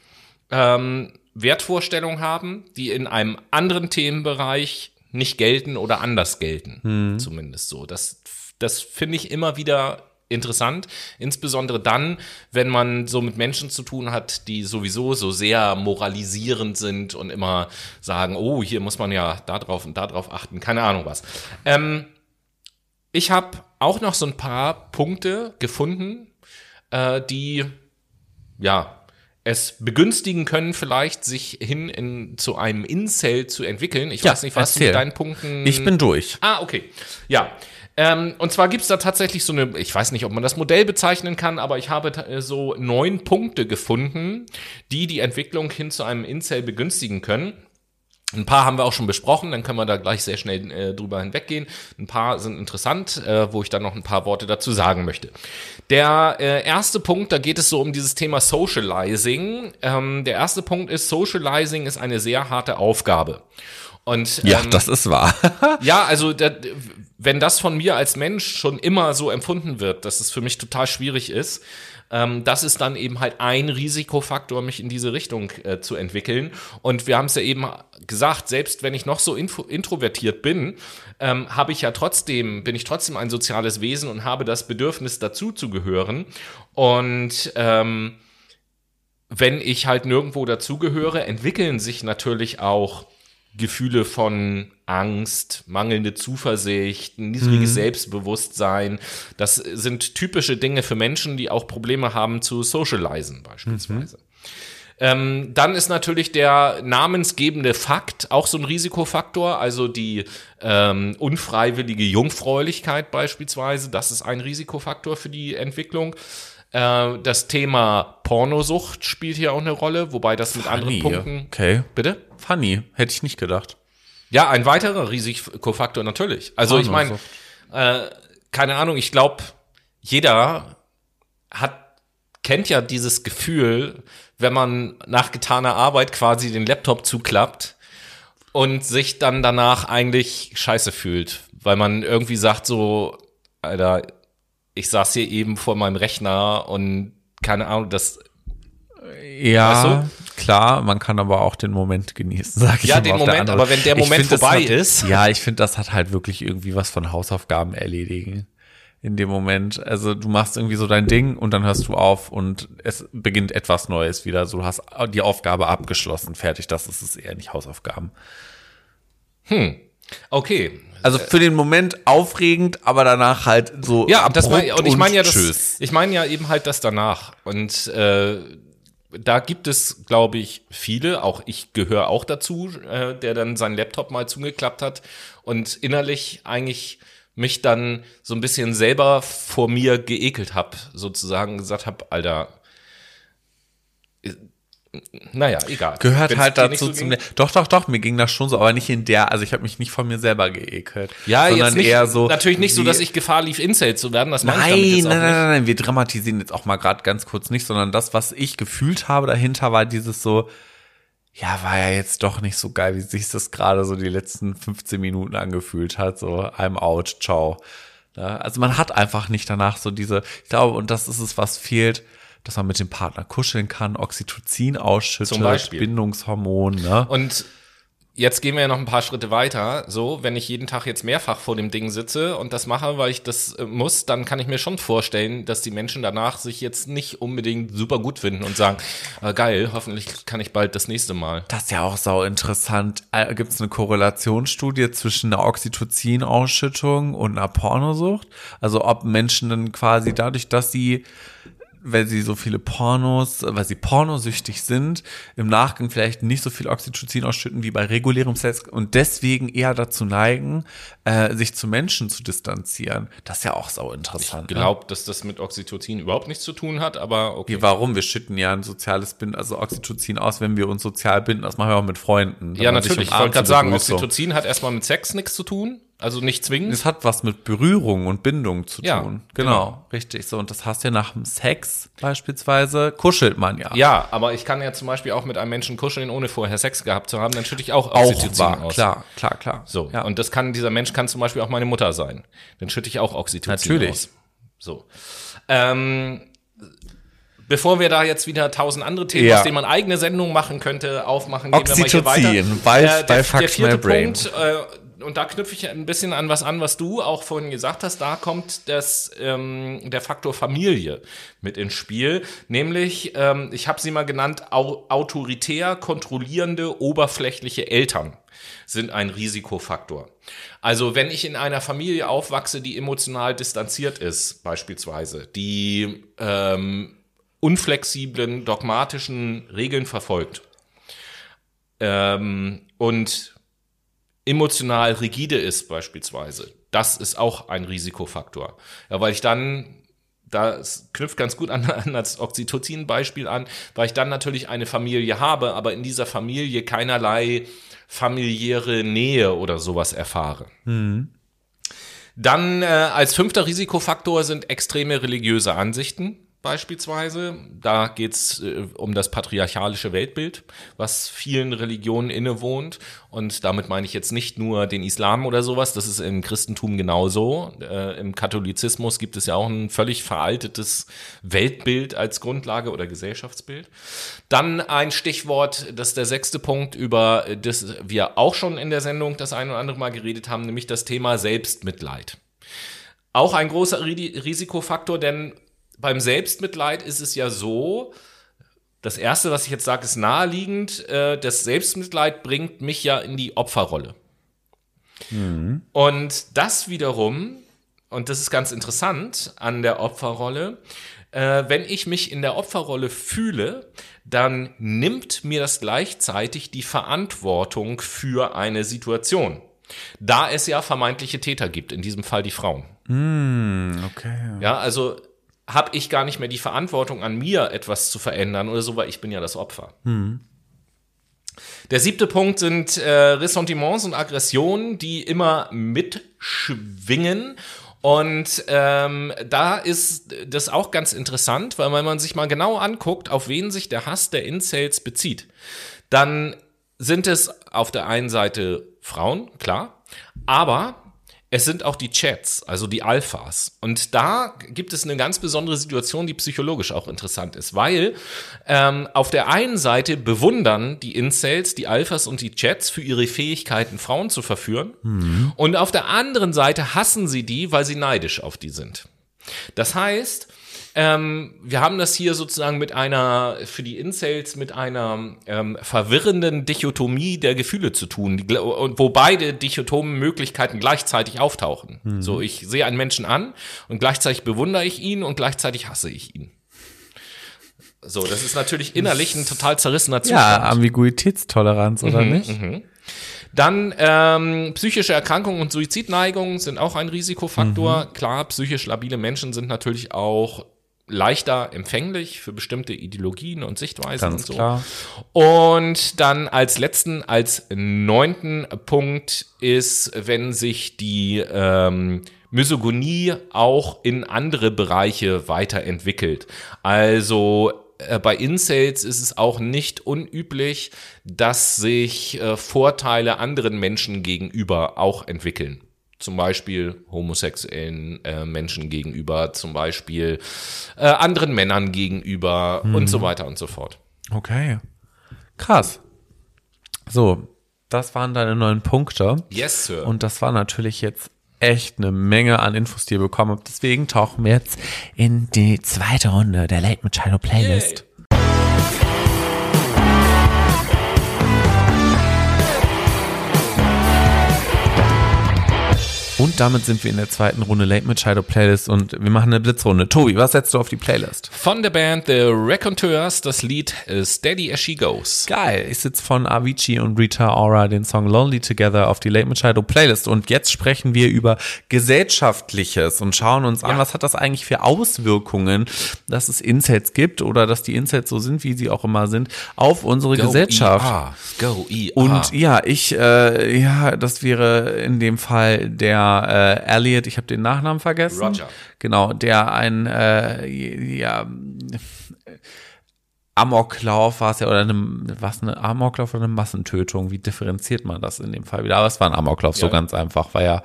ähm, Wertvorstellungen haben, die in einem anderen Themenbereich nicht gelten oder anders gelten. Zumindest so. Das, das finde ich immer wieder interessant, insbesondere dann, wenn man so mit Menschen zu tun hat, die sowieso so sehr moralisierend sind und immer sagen, oh, hier muss man ja da drauf und da drauf achten, keine Ahnung was. Ähm, ich habe auch noch so ein paar Punkte gefunden, äh, die ja es begünstigen können, vielleicht sich hin in, zu einem Incel zu entwickeln. Ich Ja, weiß nicht, was du erzähl. mit deinen Punkten. Ich bin durch. Ah, okay. Ja. Ähm, und zwar gibt's da tatsächlich so eine, ich weiß nicht, ob man das Modell bezeichnen kann, aber ich habe äh, so neun Punkte gefunden, die die Entwicklung hin zu einem Incel begünstigen können. Ein paar haben wir auch schon besprochen, dann können wir da gleich sehr schnell äh, drüber hinweggehen. Ein paar sind interessant, äh, wo ich dann noch ein paar Worte dazu sagen möchte. Der äh, erste Punkt, da geht es so um dieses Thema Socializing. Ähm, der erste Punkt ist, Socializing ist eine sehr harte Aufgabe. Und, Ja, ähm, das ist wahr. [LAUGHS] ja, also da, wenn das von mir als Mensch schon immer so empfunden wird, dass es für mich total schwierig ist, ähm, das ist dann eben halt ein Risikofaktor, mich in diese Richtung äh, zu entwickeln. Und wir haben es ja eben gesagt, selbst wenn ich noch so introvertiert bin, ähm, habe ich ja trotzdem, bin ich trotzdem ein soziales Wesen und habe das Bedürfnis dazu zu gehören. Und ähm, wenn ich halt nirgendwo dazugehöre, entwickeln sich natürlich auch Gefühle von Angst, mangelnde Zuversicht, niedriges Selbstbewusstsein. Das sind typische Dinge für Menschen, die auch Probleme haben zu socialisen beispielsweise. Ähm, dann ist natürlich der namensgebende Fakt auch so ein Risikofaktor, also die ähm, unfreiwillige Jungfräulichkeit beispielsweise, das ist ein Risikofaktor für die Entwicklung. Äh, das Thema Pornosucht spielt hier auch eine Rolle, wobei das mit anderen Punkten. Okay. Bitte? Funny, hätte ich nicht gedacht. Ja, ein weiterer Risikofaktor natürlich. Also ich meine, äh, keine Ahnung, ich glaube, jeder hat kennt ja dieses Gefühl, wenn man nach getaner Arbeit quasi den Laptop zuklappt und sich dann danach eigentlich scheiße fühlt, weil man irgendwie sagt so, Alter, ich saß hier eben vor meinem Rechner und keine Ahnung, das Ja, Weißt klar, man kann aber auch den Moment genießen, [LAUGHS] sag ich Ja, den Moment, aber wenn der Moment find, vorbei hat, ist- Ja, ich finde, das hat halt wirklich irgendwie was von Hausaufgaben erledigen in dem Moment. Also du machst irgendwie so dein Ding und dann hörst du auf und es beginnt etwas Neues wieder. So, du hast die Aufgabe abgeschlossen, fertig. Das ist es eher nicht Hausaufgaben. okay. Also für den Moment aufregend, aber danach halt so. Ja, das mein, und ich meine ja das, ich meine ja eben halt das danach und äh, da gibt es, glaube ich, viele, auch ich gehöre auch dazu, äh, der dann seinen Laptop mal zugeklappt hat und innerlich eigentlich mich dann so ein bisschen selber vor mir geekelt habe, sozusagen gesagt habe, Alter, naja, egal. Gehört Wenn's halt dazu so zum. ging. Doch, doch, doch, mir ging das schon so, aber nicht in der, also ich habe mich nicht von mir selber geekelt. Ja, sondern jetzt nicht, eher so. natürlich nicht so, dass ich Gefahr lief, Incel zu werden. Das meine ich damit Nein, nein, nein, nein, nein, wir dramatisieren jetzt auch mal gerade ganz kurz nicht, sondern das, was ich gefühlt habe dahinter, war dieses so, ja, war ja jetzt doch nicht so geil, wie sich das gerade so die letzten 15 Minuten angefühlt hat, so I'm out, ciao. Ja, also man hat einfach nicht danach so diese, ich glaube, und das ist es, was fehlt, dass man mit dem Partner kuscheln kann, Oxytocin ausschüttet. Bindungshormon, ne? Und jetzt gehen wir ja noch ein paar Schritte weiter. So, wenn ich jeden Tag jetzt mehrfach vor dem Ding sitze und das mache, weil ich das äh, muss, dann kann ich mir schon vorstellen, dass die Menschen danach sich jetzt nicht unbedingt super gut finden und sagen, äh, geil, hoffentlich kann ich bald das nächste Mal. Das ist ja auch sau interessant. Gibt es eine Korrelationsstudie zwischen einer Oxytocin-Ausschüttung und einer Pornosucht? Also ob Menschen dann quasi dadurch, dass sie, weil sie so viele Pornos, weil sie pornosüchtig sind, im Nachgang vielleicht nicht so viel Oxytocin ausschütten wie bei regulärem Sex und deswegen eher dazu neigen, äh, sich zu Menschen zu distanzieren. Das ist ja auch sau interessant. Ich glaube, dass das mit Oxytocin überhaupt nichts zu tun hat, aber okay. Wie, warum? Wir schütten ja ein soziales Binden, also Oxytocin aus, wenn wir uns sozial binden. Das machen wir auch mit Freunden. Ja, natürlich. Ich wollte gerade sagen, Begrüßung. Oxytocin hat erstmal mit Sex nichts zu tun, also nicht zwingend. Es hat was mit Berührung und Bindung zu Ja, tun. Genau, richtig. So, und das hast du ja nach dem Sex beispielsweise, kuschelt man ja. Ja, aber ich kann ja zum Beispiel auch mit einem Menschen kuscheln, ohne vorher Sex gehabt zu haben, dann schütte ich auch auch Oxytocin wahr. aus. Klar, klar, klar. So, ja. und das kann, dieser Mensch kann zum Beispiel auch meine Mutter sein. Dann schütte ich auch Oxytocin Natürlich. aus. So. Ähm, bevor wir da jetzt wieder tausend andere Themen, Ja. aus denen man eigene Sendungen machen könnte, aufmachen, gehen wir mal hier Oxytocin, weiter. bei- Äh, bei der, Fuck der vierte My Brain. Punkt, äh, und da knüpfe ich ein bisschen an was an, was du auch vorhin gesagt hast, da kommt das, ähm, der Faktor Familie mit ins Spiel. Nämlich, ähm, ich habe sie mal genannt, au autoritär kontrollierende, oberflächliche Eltern sind ein Risikofaktor. Also wenn ich in einer Familie aufwachse, die emotional distanziert ist, beispielsweise, die ähm, unflexiblen, dogmatischen Regeln verfolgt ähm, und emotional rigide ist beispielsweise, das ist auch ein Risikofaktor. Ja, weil ich dann, das knüpft ganz gut an, [LAUGHS] an das Oxytocin-Beispiel an, weil ich dann natürlich eine Familie habe, aber in dieser Familie keinerlei familiäre Nähe oder sowas erfahre. Dann äh, als fünfter Risikofaktor sind extreme religiöse Ansichten beispielsweise. Da geht's äh, um das patriarchalische Weltbild, was vielen Religionen innewohnt. Und damit meine ich jetzt nicht nur den Islam oder sowas, das ist im Christentum genauso. Äh, Im Katholizismus gibt es ja auch ein völlig veraltetes Weltbild als Grundlage oder Gesellschaftsbild. Dann ein Stichwort, das ist der sechste Punkt, über das wir auch schon in der Sendung das ein oder andere Mal geredet haben, nämlich das Thema Selbstmitleid. Auch ein großer Ri- Risikofaktor, denn beim Selbstmitleid ist es ja so, das erste, was ich jetzt sage, ist naheliegend. Äh, das Selbstmitleid bringt mich ja in die Opferrolle. Und das wiederum, und das ist ganz interessant an der Opferrolle, äh, wenn ich mich in der Opferrolle fühle, dann nimmt mir das gleichzeitig die Verantwortung für eine Situation. Da es ja vermeintliche Täter gibt, in diesem Fall die Frauen. Okay. Ja, also habe ich gar nicht mehr die Verantwortung an mir, etwas zu verändern oder so, weil ich bin ja das Opfer. Der siebte Punkt sind äh, Ressentiments und Aggressionen, die immer mitschwingen. Und ähm, da ist das auch ganz interessant, weil wenn man sich mal genau anguckt, auf wen sich der Hass der Incels bezieht, dann sind es auf der einen Seite Frauen, klar, aber es sind auch die Chats, also die Alphas. Und da gibt es eine ganz besondere Situation, die psychologisch auch interessant ist, weil ähm, auf der einen Seite bewundern die Incels, die Alphas und die Chats für ihre Fähigkeiten, Frauen zu verführen. Und auf der anderen Seite hassen sie die, weil sie neidisch auf die sind. Das heißt, ähm, wir haben das hier sozusagen mit einer, für die Incels, mit einer ähm, verwirrenden Dichotomie der Gefühle zu tun, die, wo beide dichotomen Möglichkeiten gleichzeitig auftauchen. So, ich sehe einen Menschen an und gleichzeitig bewundere ich ihn und gleichzeitig hasse ich ihn. So, das ist natürlich innerlich ein total zerrissener Zustand. Ja, Ambiguitätstoleranz, oder Mhm, nicht? Dann ähm, psychische Erkrankungen und Suizidneigungen sind auch ein Risikofaktor. Klar, psychisch labile Menschen sind natürlich auch leichter empfänglich für bestimmte Ideologien und Sichtweisen Ganz und so. klar. Und dann als letzten, als neunten Punkt ist, wenn sich die ähm, Misogonie auch in andere Bereiche weiterentwickelt. Also äh, bei Incels ist es auch nicht unüblich, dass sich äh, Vorteile anderen Menschen gegenüber auch entwickeln. Zum Beispiel homosexuellen äh, Menschen gegenüber, zum Beispiel äh, anderen Männern gegenüber und so weiter und so fort. Okay. Krass. So, das waren deine neun Punkte. Yes, Sir. Und das war natürlich jetzt echt eine Menge an Infos, die ihr bekommen habt. Deswegen tauchen wir jetzt in die zweite Runde der Late Machado Playlist. Und damit sind wir in der zweiten Runde Late Machado Playlist und wir machen eine Blitzrunde. Tobi, was setzt du auf die Playlist? Von der Band The Raconteurs das Lied Steady As She Goes. Geil. Ich sitze von Avicii und Rita Ora den Song Lonely Together auf die Late Machado Playlist. Und jetzt sprechen wir über Gesellschaftliches und schauen uns an, Ja. was hat das eigentlich für Auswirkungen, dass es Incels gibt oder dass die Incels so sind, wie sie auch immer sind, auf unsere Gesellschaft. IA. Go IA. Und ja, ich, äh, ja, das wäre in dem Fall der äh, Elliot, ich habe den Nachnamen vergessen. Roger. Genau, der ein, äh, ja, Amoklauf war es ja, oder eine, was eine Amoklauf oder eine Massentötung? Wie differenziert man das in dem Fall wieder? Aber es war ein Amoklauf, so Ja. ganz einfach. War ja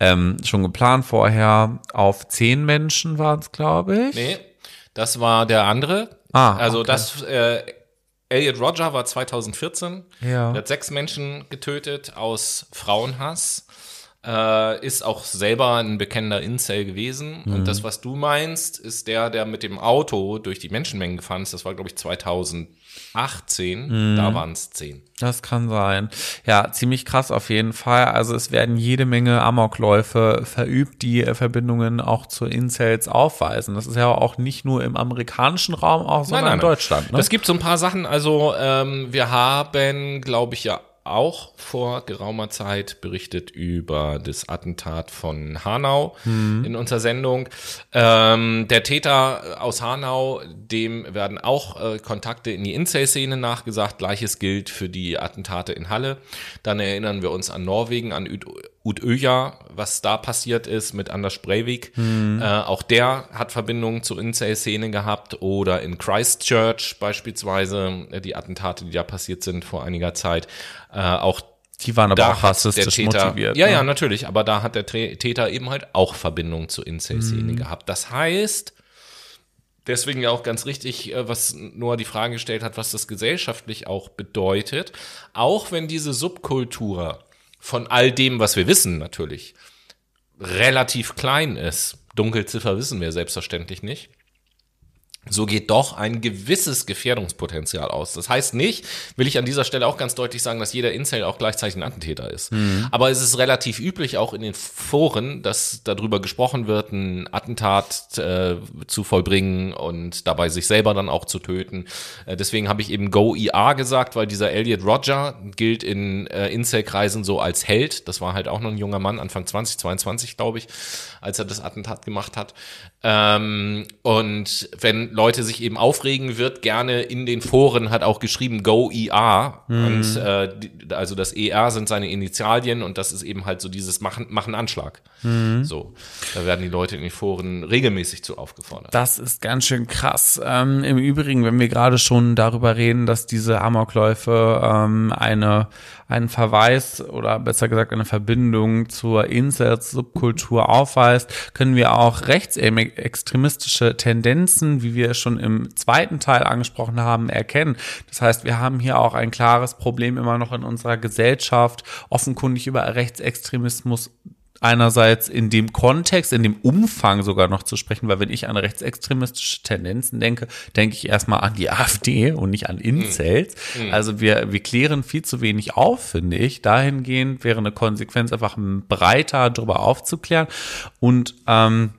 ähm, schon geplant vorher. Auf zehn Menschen waren es, glaube ich. Nee, das war der andere. Ah, also okay. das äh, Elliot Roger war 2014. Ja. Er hat sechs Menschen getötet aus Frauenhass. Äh, ist auch selber ein bekennender Incel gewesen. Mhm. Und das, was du meinst, ist der, der mit dem Auto durch die Menschenmengen gefahren ist. Das war, glaube ich, 2018. Mhm. Da waren es zehn. Das kann sein. Ja, ziemlich krass auf jeden Fall. Also es werden jede Menge Amokläufe verübt, die äh, Verbindungen auch zu Incels aufweisen. Das ist ja auch nicht nur im amerikanischen Raum, auch sondern in Deutschland. Ne? Es gibt so ein paar Sachen. Also ähm, wir haben, glaube ich, ja auch vor geraumer Zeit berichtet über das Attentat von Hanau in unserer Sendung. Ähm, der Täter aus Hanau, dem werden auch äh, Kontakte in die Incel-Szene nachgesagt. Gleiches gilt für die Attentate in Halle. Dann erinnern wir uns an Norwegen, an Ut Utøya, was da passiert ist mit Anders Breivik. Äh, auch der hat Verbindungen zur Incel-Szene gehabt oder in Christchurch beispielsweise äh, die Attentate, die da passiert sind vor einiger Zeit. Äh, auch die waren aber da auch rassistisch Täter, motiviert. ja, ne? ja, natürlich, aber da hat der Täter eben halt auch Verbindungen zur Incel-Szene gehabt. Das heißt, deswegen ja auch ganz richtig, äh, was Noah die Frage gestellt hat, was das gesellschaftlich auch bedeutet. Auch wenn diese Subkultur von all dem, was wir wissen, natürlich relativ klein ist. Dunkelziffer wissen wir selbstverständlich nicht. So geht doch ein gewisses Gefährdungspotenzial aus. Das heißt nicht, will ich an dieser Stelle auch ganz deutlich sagen, dass jeder Incel auch gleichzeitig ein Attentäter ist. Aber es ist relativ üblich, auch in den Foren, dass darüber gesprochen wird, ein Attentat äh, zu vollbringen und dabei sich selber dann auch zu töten. Äh, deswegen habe ich eben Go IA gesagt, weil dieser Elliot Roger gilt in äh, Incel-Kreisen so als Held. Das war halt auch noch ein junger Mann, Anfang 20, 22, glaube ich, als er das Attentat gemacht hat. Ähm, und wenn Leute sich eben aufregen, wird gerne in den Foren hat auch geschrieben Go ER. Und äh, also das ER sind seine Initialien und das ist eben halt so dieses Machen, machen Anschlag. So. Da werden die Leute in den Foren regelmäßig zu aufgefordert. Das ist ganz schön krass. Ähm, Im Übrigen, wenn wir gerade schon darüber reden, dass diese Amokläufe ähm, eine, einen Verweis oder besser gesagt eine Verbindung zur Incels-Subkultur aufweist, können wir auch rechtsextremistische Tendenzen, wie wir schon im zweiten Teil angesprochen haben, erkennen. Das heißt, wir haben hier auch ein klares Problem immer noch in unserer Gesellschaft, offenkundig über Rechtsextremismus einerseits in dem Kontext, in dem Umfang sogar noch zu sprechen, weil wenn ich an rechtsextremistische Tendenzen denke, denke ich erstmal an die [LAUGHS] AfD und nicht an Incels. Also wir, wir klären viel zu wenig auf, finde ich. Dahingehend wäre eine Konsequenz einfach breiter darüber aufzuklären und ähm,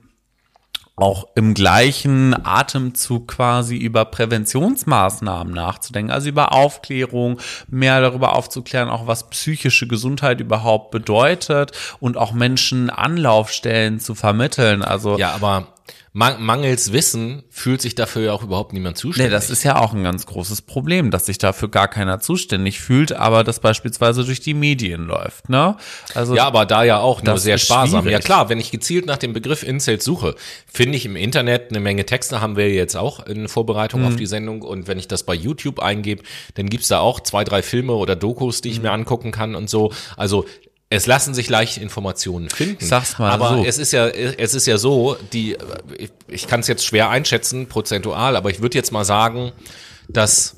auch im gleichen Atemzug quasi über Präventionsmaßnahmen nachzudenken, also über Aufklärung, mehr darüber aufzuklären, auch was psychische Gesundheit überhaupt bedeutet und auch Menschen Anlaufstellen zu vermitteln. Also ja, aber mangels Wissen fühlt sich dafür ja auch überhaupt niemand zuständig. Nee, das ist ja auch ein ganz großes Problem, dass sich dafür gar keiner zuständig fühlt, aber das beispielsweise durch die Medien läuft, ne? Also ja, aber da ja auch nur sehr sparsam. Schwierig. Ja klar, wenn ich gezielt nach dem Begriff Incels suche, finde ich im Internet eine Menge Texte, haben wir jetzt auch in Vorbereitung mhm. auf die Sendung und wenn ich das bei YouTube eingebe, dann gibt's da auch zwei, drei Filme oder Dokus, die ich mhm. mir angucken kann und so. Also es lassen sich leicht Informationen finden. Sag's mal aber so. es ist ja, es ist ja so, die, ich, ich kann es jetzt schwer einschätzen, prozentual, aber ich würde jetzt mal sagen, dass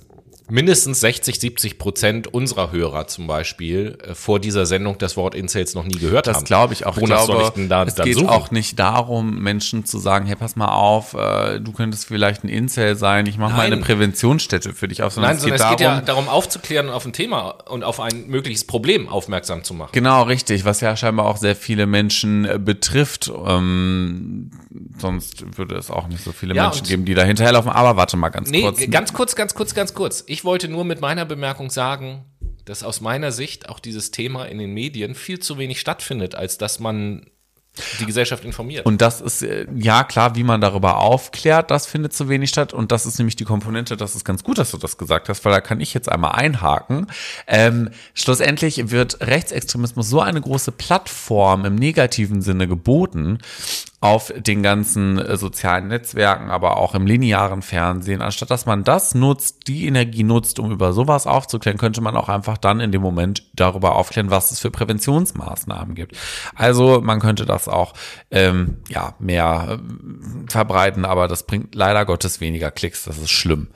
mindestens 60, 70 Prozent unserer Hörer zum Beispiel äh, vor dieser Sendung das Wort Incels noch nie gehört das haben. Das glaube ich auch. Wonach ich glaube, soll ich denn da, es geht suchen? auch nicht darum, Menschen zu sagen, hey, pass mal auf, äh, du könntest vielleicht ein Incel sein, ich mache mal eine Präventionsstätte für dich auf. Sondern Nein, sondern es geht, es geht darum, ja darum aufzuklären und auf ein Thema und auf ein mögliches Problem aufmerksam zu machen. Genau, richtig, was ja scheinbar auch sehr viele Menschen äh, betrifft. Ähm, sonst würde es auch nicht so viele ja, Menschen geben, die da hinterherlaufen. Aber warte mal ganz nee, kurz. Ganz kurz, ganz kurz, ganz kurz. Ich wollte nur mit meiner Bemerkung sagen, dass aus meiner Sicht auch dieses Thema in den Medien viel zu wenig stattfindet, als dass man die Gesellschaft informiert. Und das ist, äh, ja klar, wie man darüber aufklärt, das findet zu wenig statt. Und das ist nämlich die Komponente, das ist ganz gut, dass du das gesagt hast, weil da kann ich jetzt einmal einhaken. Ähm, schlussendlich wird Rechtsextremismus so eine große Plattform im negativen Sinne geboten, auf den ganzen äh, sozialen Netzwerken, aber auch im linearen Fernsehen. Anstatt dass man das nutzt, die Energie nutzt, um über sowas aufzuklären, könnte man auch einfach dann in dem Moment darüber aufklären, was es für Präventionsmaßnahmen gibt. Also man könnte das auch ähm, ja mehr äh, verbreiten, aber das bringt leider Gottes weniger Klicks. Das ist schlimm.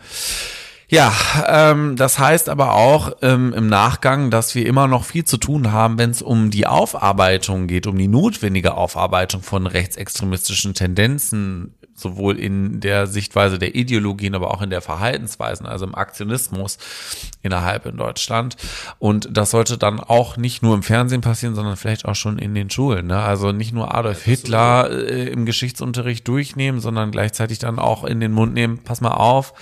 Ja, ähm, das heißt aber auch ähm, im Nachgang, dass wir immer noch viel zu tun haben, wenn es um die Aufarbeitung geht, um die notwendige Aufarbeitung von rechtsextremistischen Tendenzen, sowohl in der Sichtweise der Ideologien, aber auch in der Verhaltensweisen, also im Aktionismus innerhalb in Deutschland. Und das sollte dann auch nicht nur im Fernsehen passieren, sondern vielleicht auch schon in den Schulen. Ne? Also nicht nur Adolf Hitler äh, im Geschichtsunterricht durchnehmen, sondern gleichzeitig dann auch in den Mund nehmen, pass mal auf,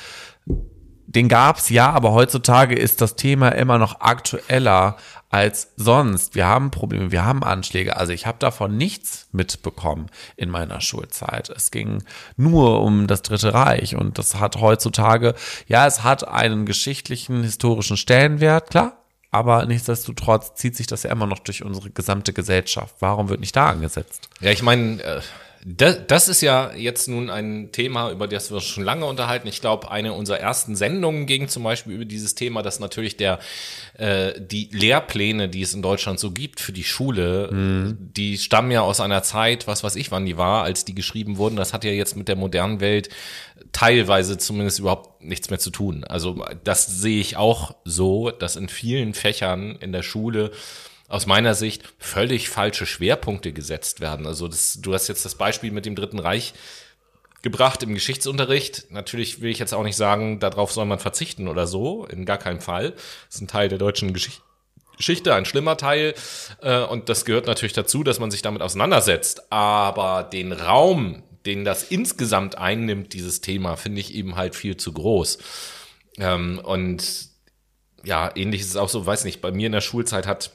den gab's ja, aber heutzutage ist das Thema immer noch aktueller als sonst. Wir haben Probleme, wir haben Anschläge. Also ich habe davon nichts mitbekommen in meiner Schulzeit. Es ging nur um das Dritte Reich und das hat heutzutage, ja, es hat einen geschichtlichen, historischen Stellenwert, klar. Aber nichtsdestotrotz zieht sich das ja immer noch durch unsere gesamte Gesellschaft. Warum wird nicht da angesetzt? Ja, ich meine, äh das, das ist ja jetzt nun ein Thema, über das wir schon lange unterhalten. Ich glaube, eine unserer ersten Sendungen ging zum Beispiel über dieses Thema, dass natürlich der äh, die Lehrpläne, die es in Deutschland so gibt für die Schule, mhm. die stammen ja aus einer Zeit, was weiß ich, wann die war, als die geschrieben wurden. Das hat ja jetzt mit der modernen Welt teilweise zumindest überhaupt nichts mehr zu tun. Also das sehe ich auch so, dass in vielen Fächern in der Schule aus meiner Sicht völlig falsche Schwerpunkte gesetzt werden. Also das, du hast jetzt das Beispiel mit dem Dritten Reich gebracht im Geschichtsunterricht. Natürlich will ich jetzt auch nicht sagen, darauf soll man verzichten oder so, in gar keinem Fall. Das ist ein Teil der deutschen Geschichte. Geschichte, ein schlimmer Teil. Äh, und das gehört natürlich dazu, dass man sich damit auseinandersetzt. Aber den Raum, den das insgesamt einnimmt, dieses Thema, finde ich eben halt viel zu groß. Ähm, und ja, ähnlich ist es auch so, weiß nicht, bei mir in der Schulzeit hat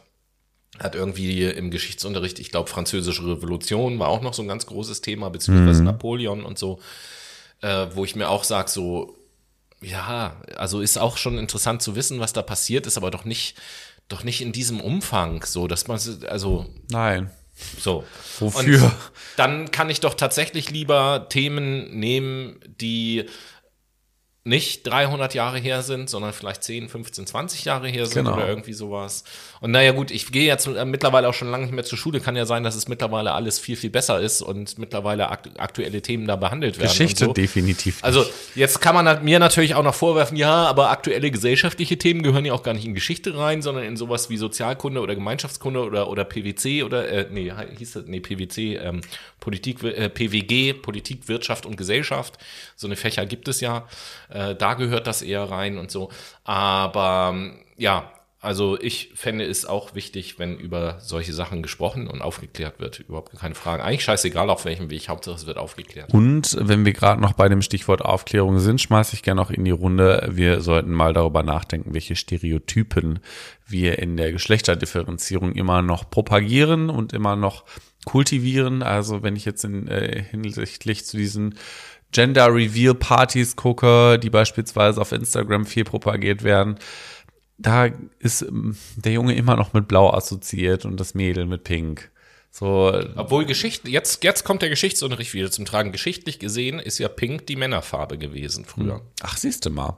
hat irgendwie im Geschichtsunterricht, ich glaube, französische Revolution war auch noch so ein ganz großes Thema, beziehungsweise mhm. Napoleon und so, äh, wo ich mir auch sage, so, ja, also ist auch schon interessant zu wissen, was da passiert ist, aber doch nicht, doch nicht in diesem Umfang, so, dass man, also. Nein. So. Wofür? Und dann kann ich doch tatsächlich lieber Themen nehmen, die nicht 300 Jahre her sind, sondern vielleicht 10, 15, 20 Jahre her sind genau. oder irgendwie sowas. Und naja gut, ich gehe jetzt äh, mittlerweile auch schon lange nicht mehr zur Schule. Kann ja sein, dass es mittlerweile alles viel, viel besser ist und mittlerweile akt aktuelle Themen da behandelt werden. Geschichte so. definitiv. Nicht. Also jetzt kann man mir natürlich auch noch vorwerfen, ja, aber aktuelle gesellschaftliche Themen gehören ja auch gar nicht in Geschichte rein, sondern in sowas wie Sozialkunde oder Gemeinschaftskunde oder, oder PwC oder, äh, nee, hieß das, nee, PwC, ähm, Politik, äh, PWG, Politik, Wirtschaft und Gesellschaft. So eine Fächer gibt es ja. Äh, da gehört das eher rein und so. Aber ja, Also ich fände es auch wichtig, wenn über solche Sachen gesprochen und aufgeklärt wird. Überhaupt keine Frage. Eigentlich scheißegal auf welchem Weg. Hauptsache es wird aufgeklärt. Und wenn wir gerade noch bei dem Stichwort Aufklärung sind, schmeiße ich gerne noch in die Runde. Wir sollten mal darüber nachdenken, welche Stereotypen wir in der Geschlechterdifferenzierung immer noch propagieren und immer noch kultivieren. Also wenn ich jetzt in, äh, hinsichtlich zu diesen Gender Reveal Partys gucke, die beispielsweise auf Instagram viel propagiert werden, da ist ähm, der Junge immer noch mit Blau assoziiert und das Mädel mit Pink. So, Obwohl Geschichte, jetzt, jetzt kommt der Geschichtsunterricht wieder zum Tragen. Geschichtlich gesehen ist ja Pink die Männerfarbe gewesen früher. ach, siehst du mal.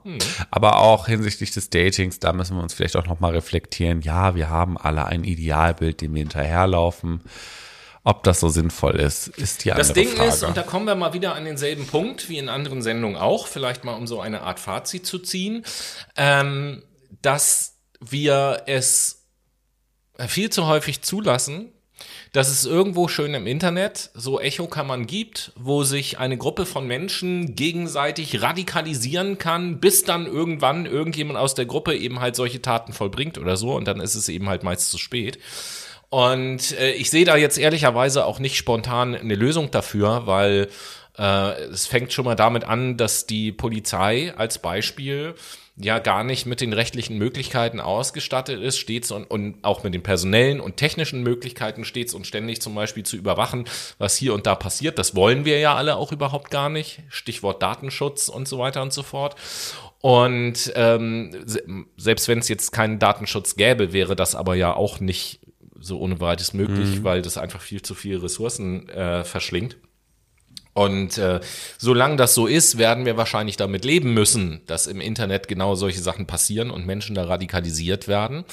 Aber auch hinsichtlich des Datings, da müssen wir uns vielleicht auch nochmal reflektieren. Ja, wir haben alle ein Idealbild, dem wir hinterherlaufen. Ob das so sinnvoll ist, ist die andere Das Ding Frage. ist, und da kommen wir mal wieder an denselben Punkt wie in anderen Sendungen auch, vielleicht mal um so eine Art Fazit zu ziehen, ähm, dass wir es viel zu häufig zulassen, dass es irgendwo schön im Internet so Echokammern gibt, wo sich eine Gruppe von Menschen gegenseitig radikalisieren kann, bis dann irgendwann irgendjemand aus der Gruppe eben halt solche Taten vollbringt oder so und dann ist es eben halt meist zu spät. Und äh, ich sehe da jetzt ehrlicherweise auch nicht spontan eine Lösung dafür, weil äh, es fängt schon mal damit an, dass die Polizei als Beispiel ja gar nicht mit den rechtlichen Möglichkeiten ausgestattet ist, stets und, und auch mit den personellen und technischen Möglichkeiten stets und ständig zum Beispiel zu überwachen, was hier und da passiert. Das wollen wir ja alle auch überhaupt gar nicht. Stichwort Datenschutz und so weiter und so fort. Und ähm, se- selbst wenn es jetzt keinen Datenschutz gäbe, wäre das aber ja auch nicht so ohne weiteres möglich, weil das einfach viel zu viele Ressourcen äh, verschlingt. Und äh, solange das so ist, werden wir wahrscheinlich damit leben müssen, dass im Internet genau solche Sachen passieren und Menschen da radikalisiert werden.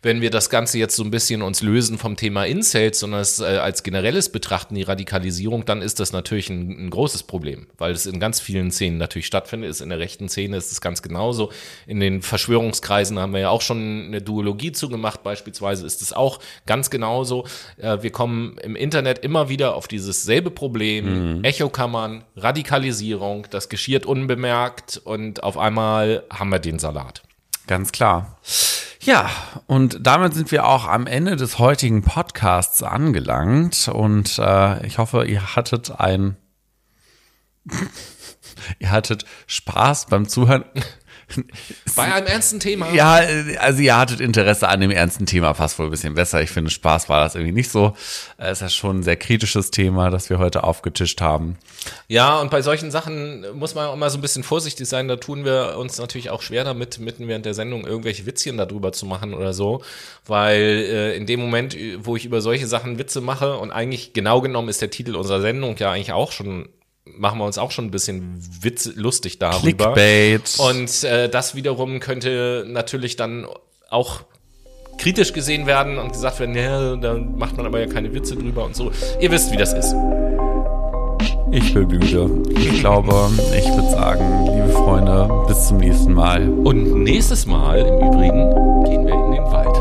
Wenn wir das Ganze jetzt so ein bisschen uns lösen vom Thema Incels, sondern es äh, als generelles betrachten, die Radikalisierung, dann ist das natürlich ein, ein großes Problem, weil es in ganz vielen Szenen natürlich stattfindet. Ist in der rechten Szene ist es ganz genauso. In den Verschwörungskreisen haben wir ja auch schon eine Duologie zugemacht, beispielsweise ist es auch ganz genauso. Äh, wir kommen im Internet immer wieder auf dieses selbe Problem, Echokammern, Radikalisierung, das geschieht unbemerkt und auf einmal haben wir den Salat. Ganz klar. Ja, und damit sind wir auch am Ende des heutigen Podcasts angelangt. Und äh, ich hoffe, ihr hattet ein. [LAUGHS] ihr hattet Spaß beim Zuhören. [LAUGHS] Bei einem ernsten Thema. Ja, äh, also ihr hattet Interesse an dem ernsten Thema, passt wohl ein bisschen besser. Ich finde, Spaß war das irgendwie nicht so. Es ist ja schon ein sehr kritisches Thema, das wir heute aufgetischt haben. Ja, und bei solchen Sachen muss man auch immer so ein bisschen vorsichtig sein. Da tun wir uns natürlich auch schwer damit, mitten während der Sendung irgendwelche Witzchen darüber zu machen oder so. Weil äh, in dem Moment, wo ich über solche Sachen Witze mache, und eigentlich genau genommen ist der Titel unserer Sendung ja eigentlich auch schon, machen wir uns auch schon ein bisschen witz lustig darüber. Clickbait. Und äh, das wiederum könnte natürlich dann auch kritisch gesehen werden und gesagt werden, ja, da macht man aber ja keine Witze drüber und so. Ihr wisst, wie das ist. Ich bin müde. Ich glaube, ich würde sagen, liebe Freunde, bis zum nächsten Mal. Und nächstes Mal im Übrigen gehen wir in den Wald.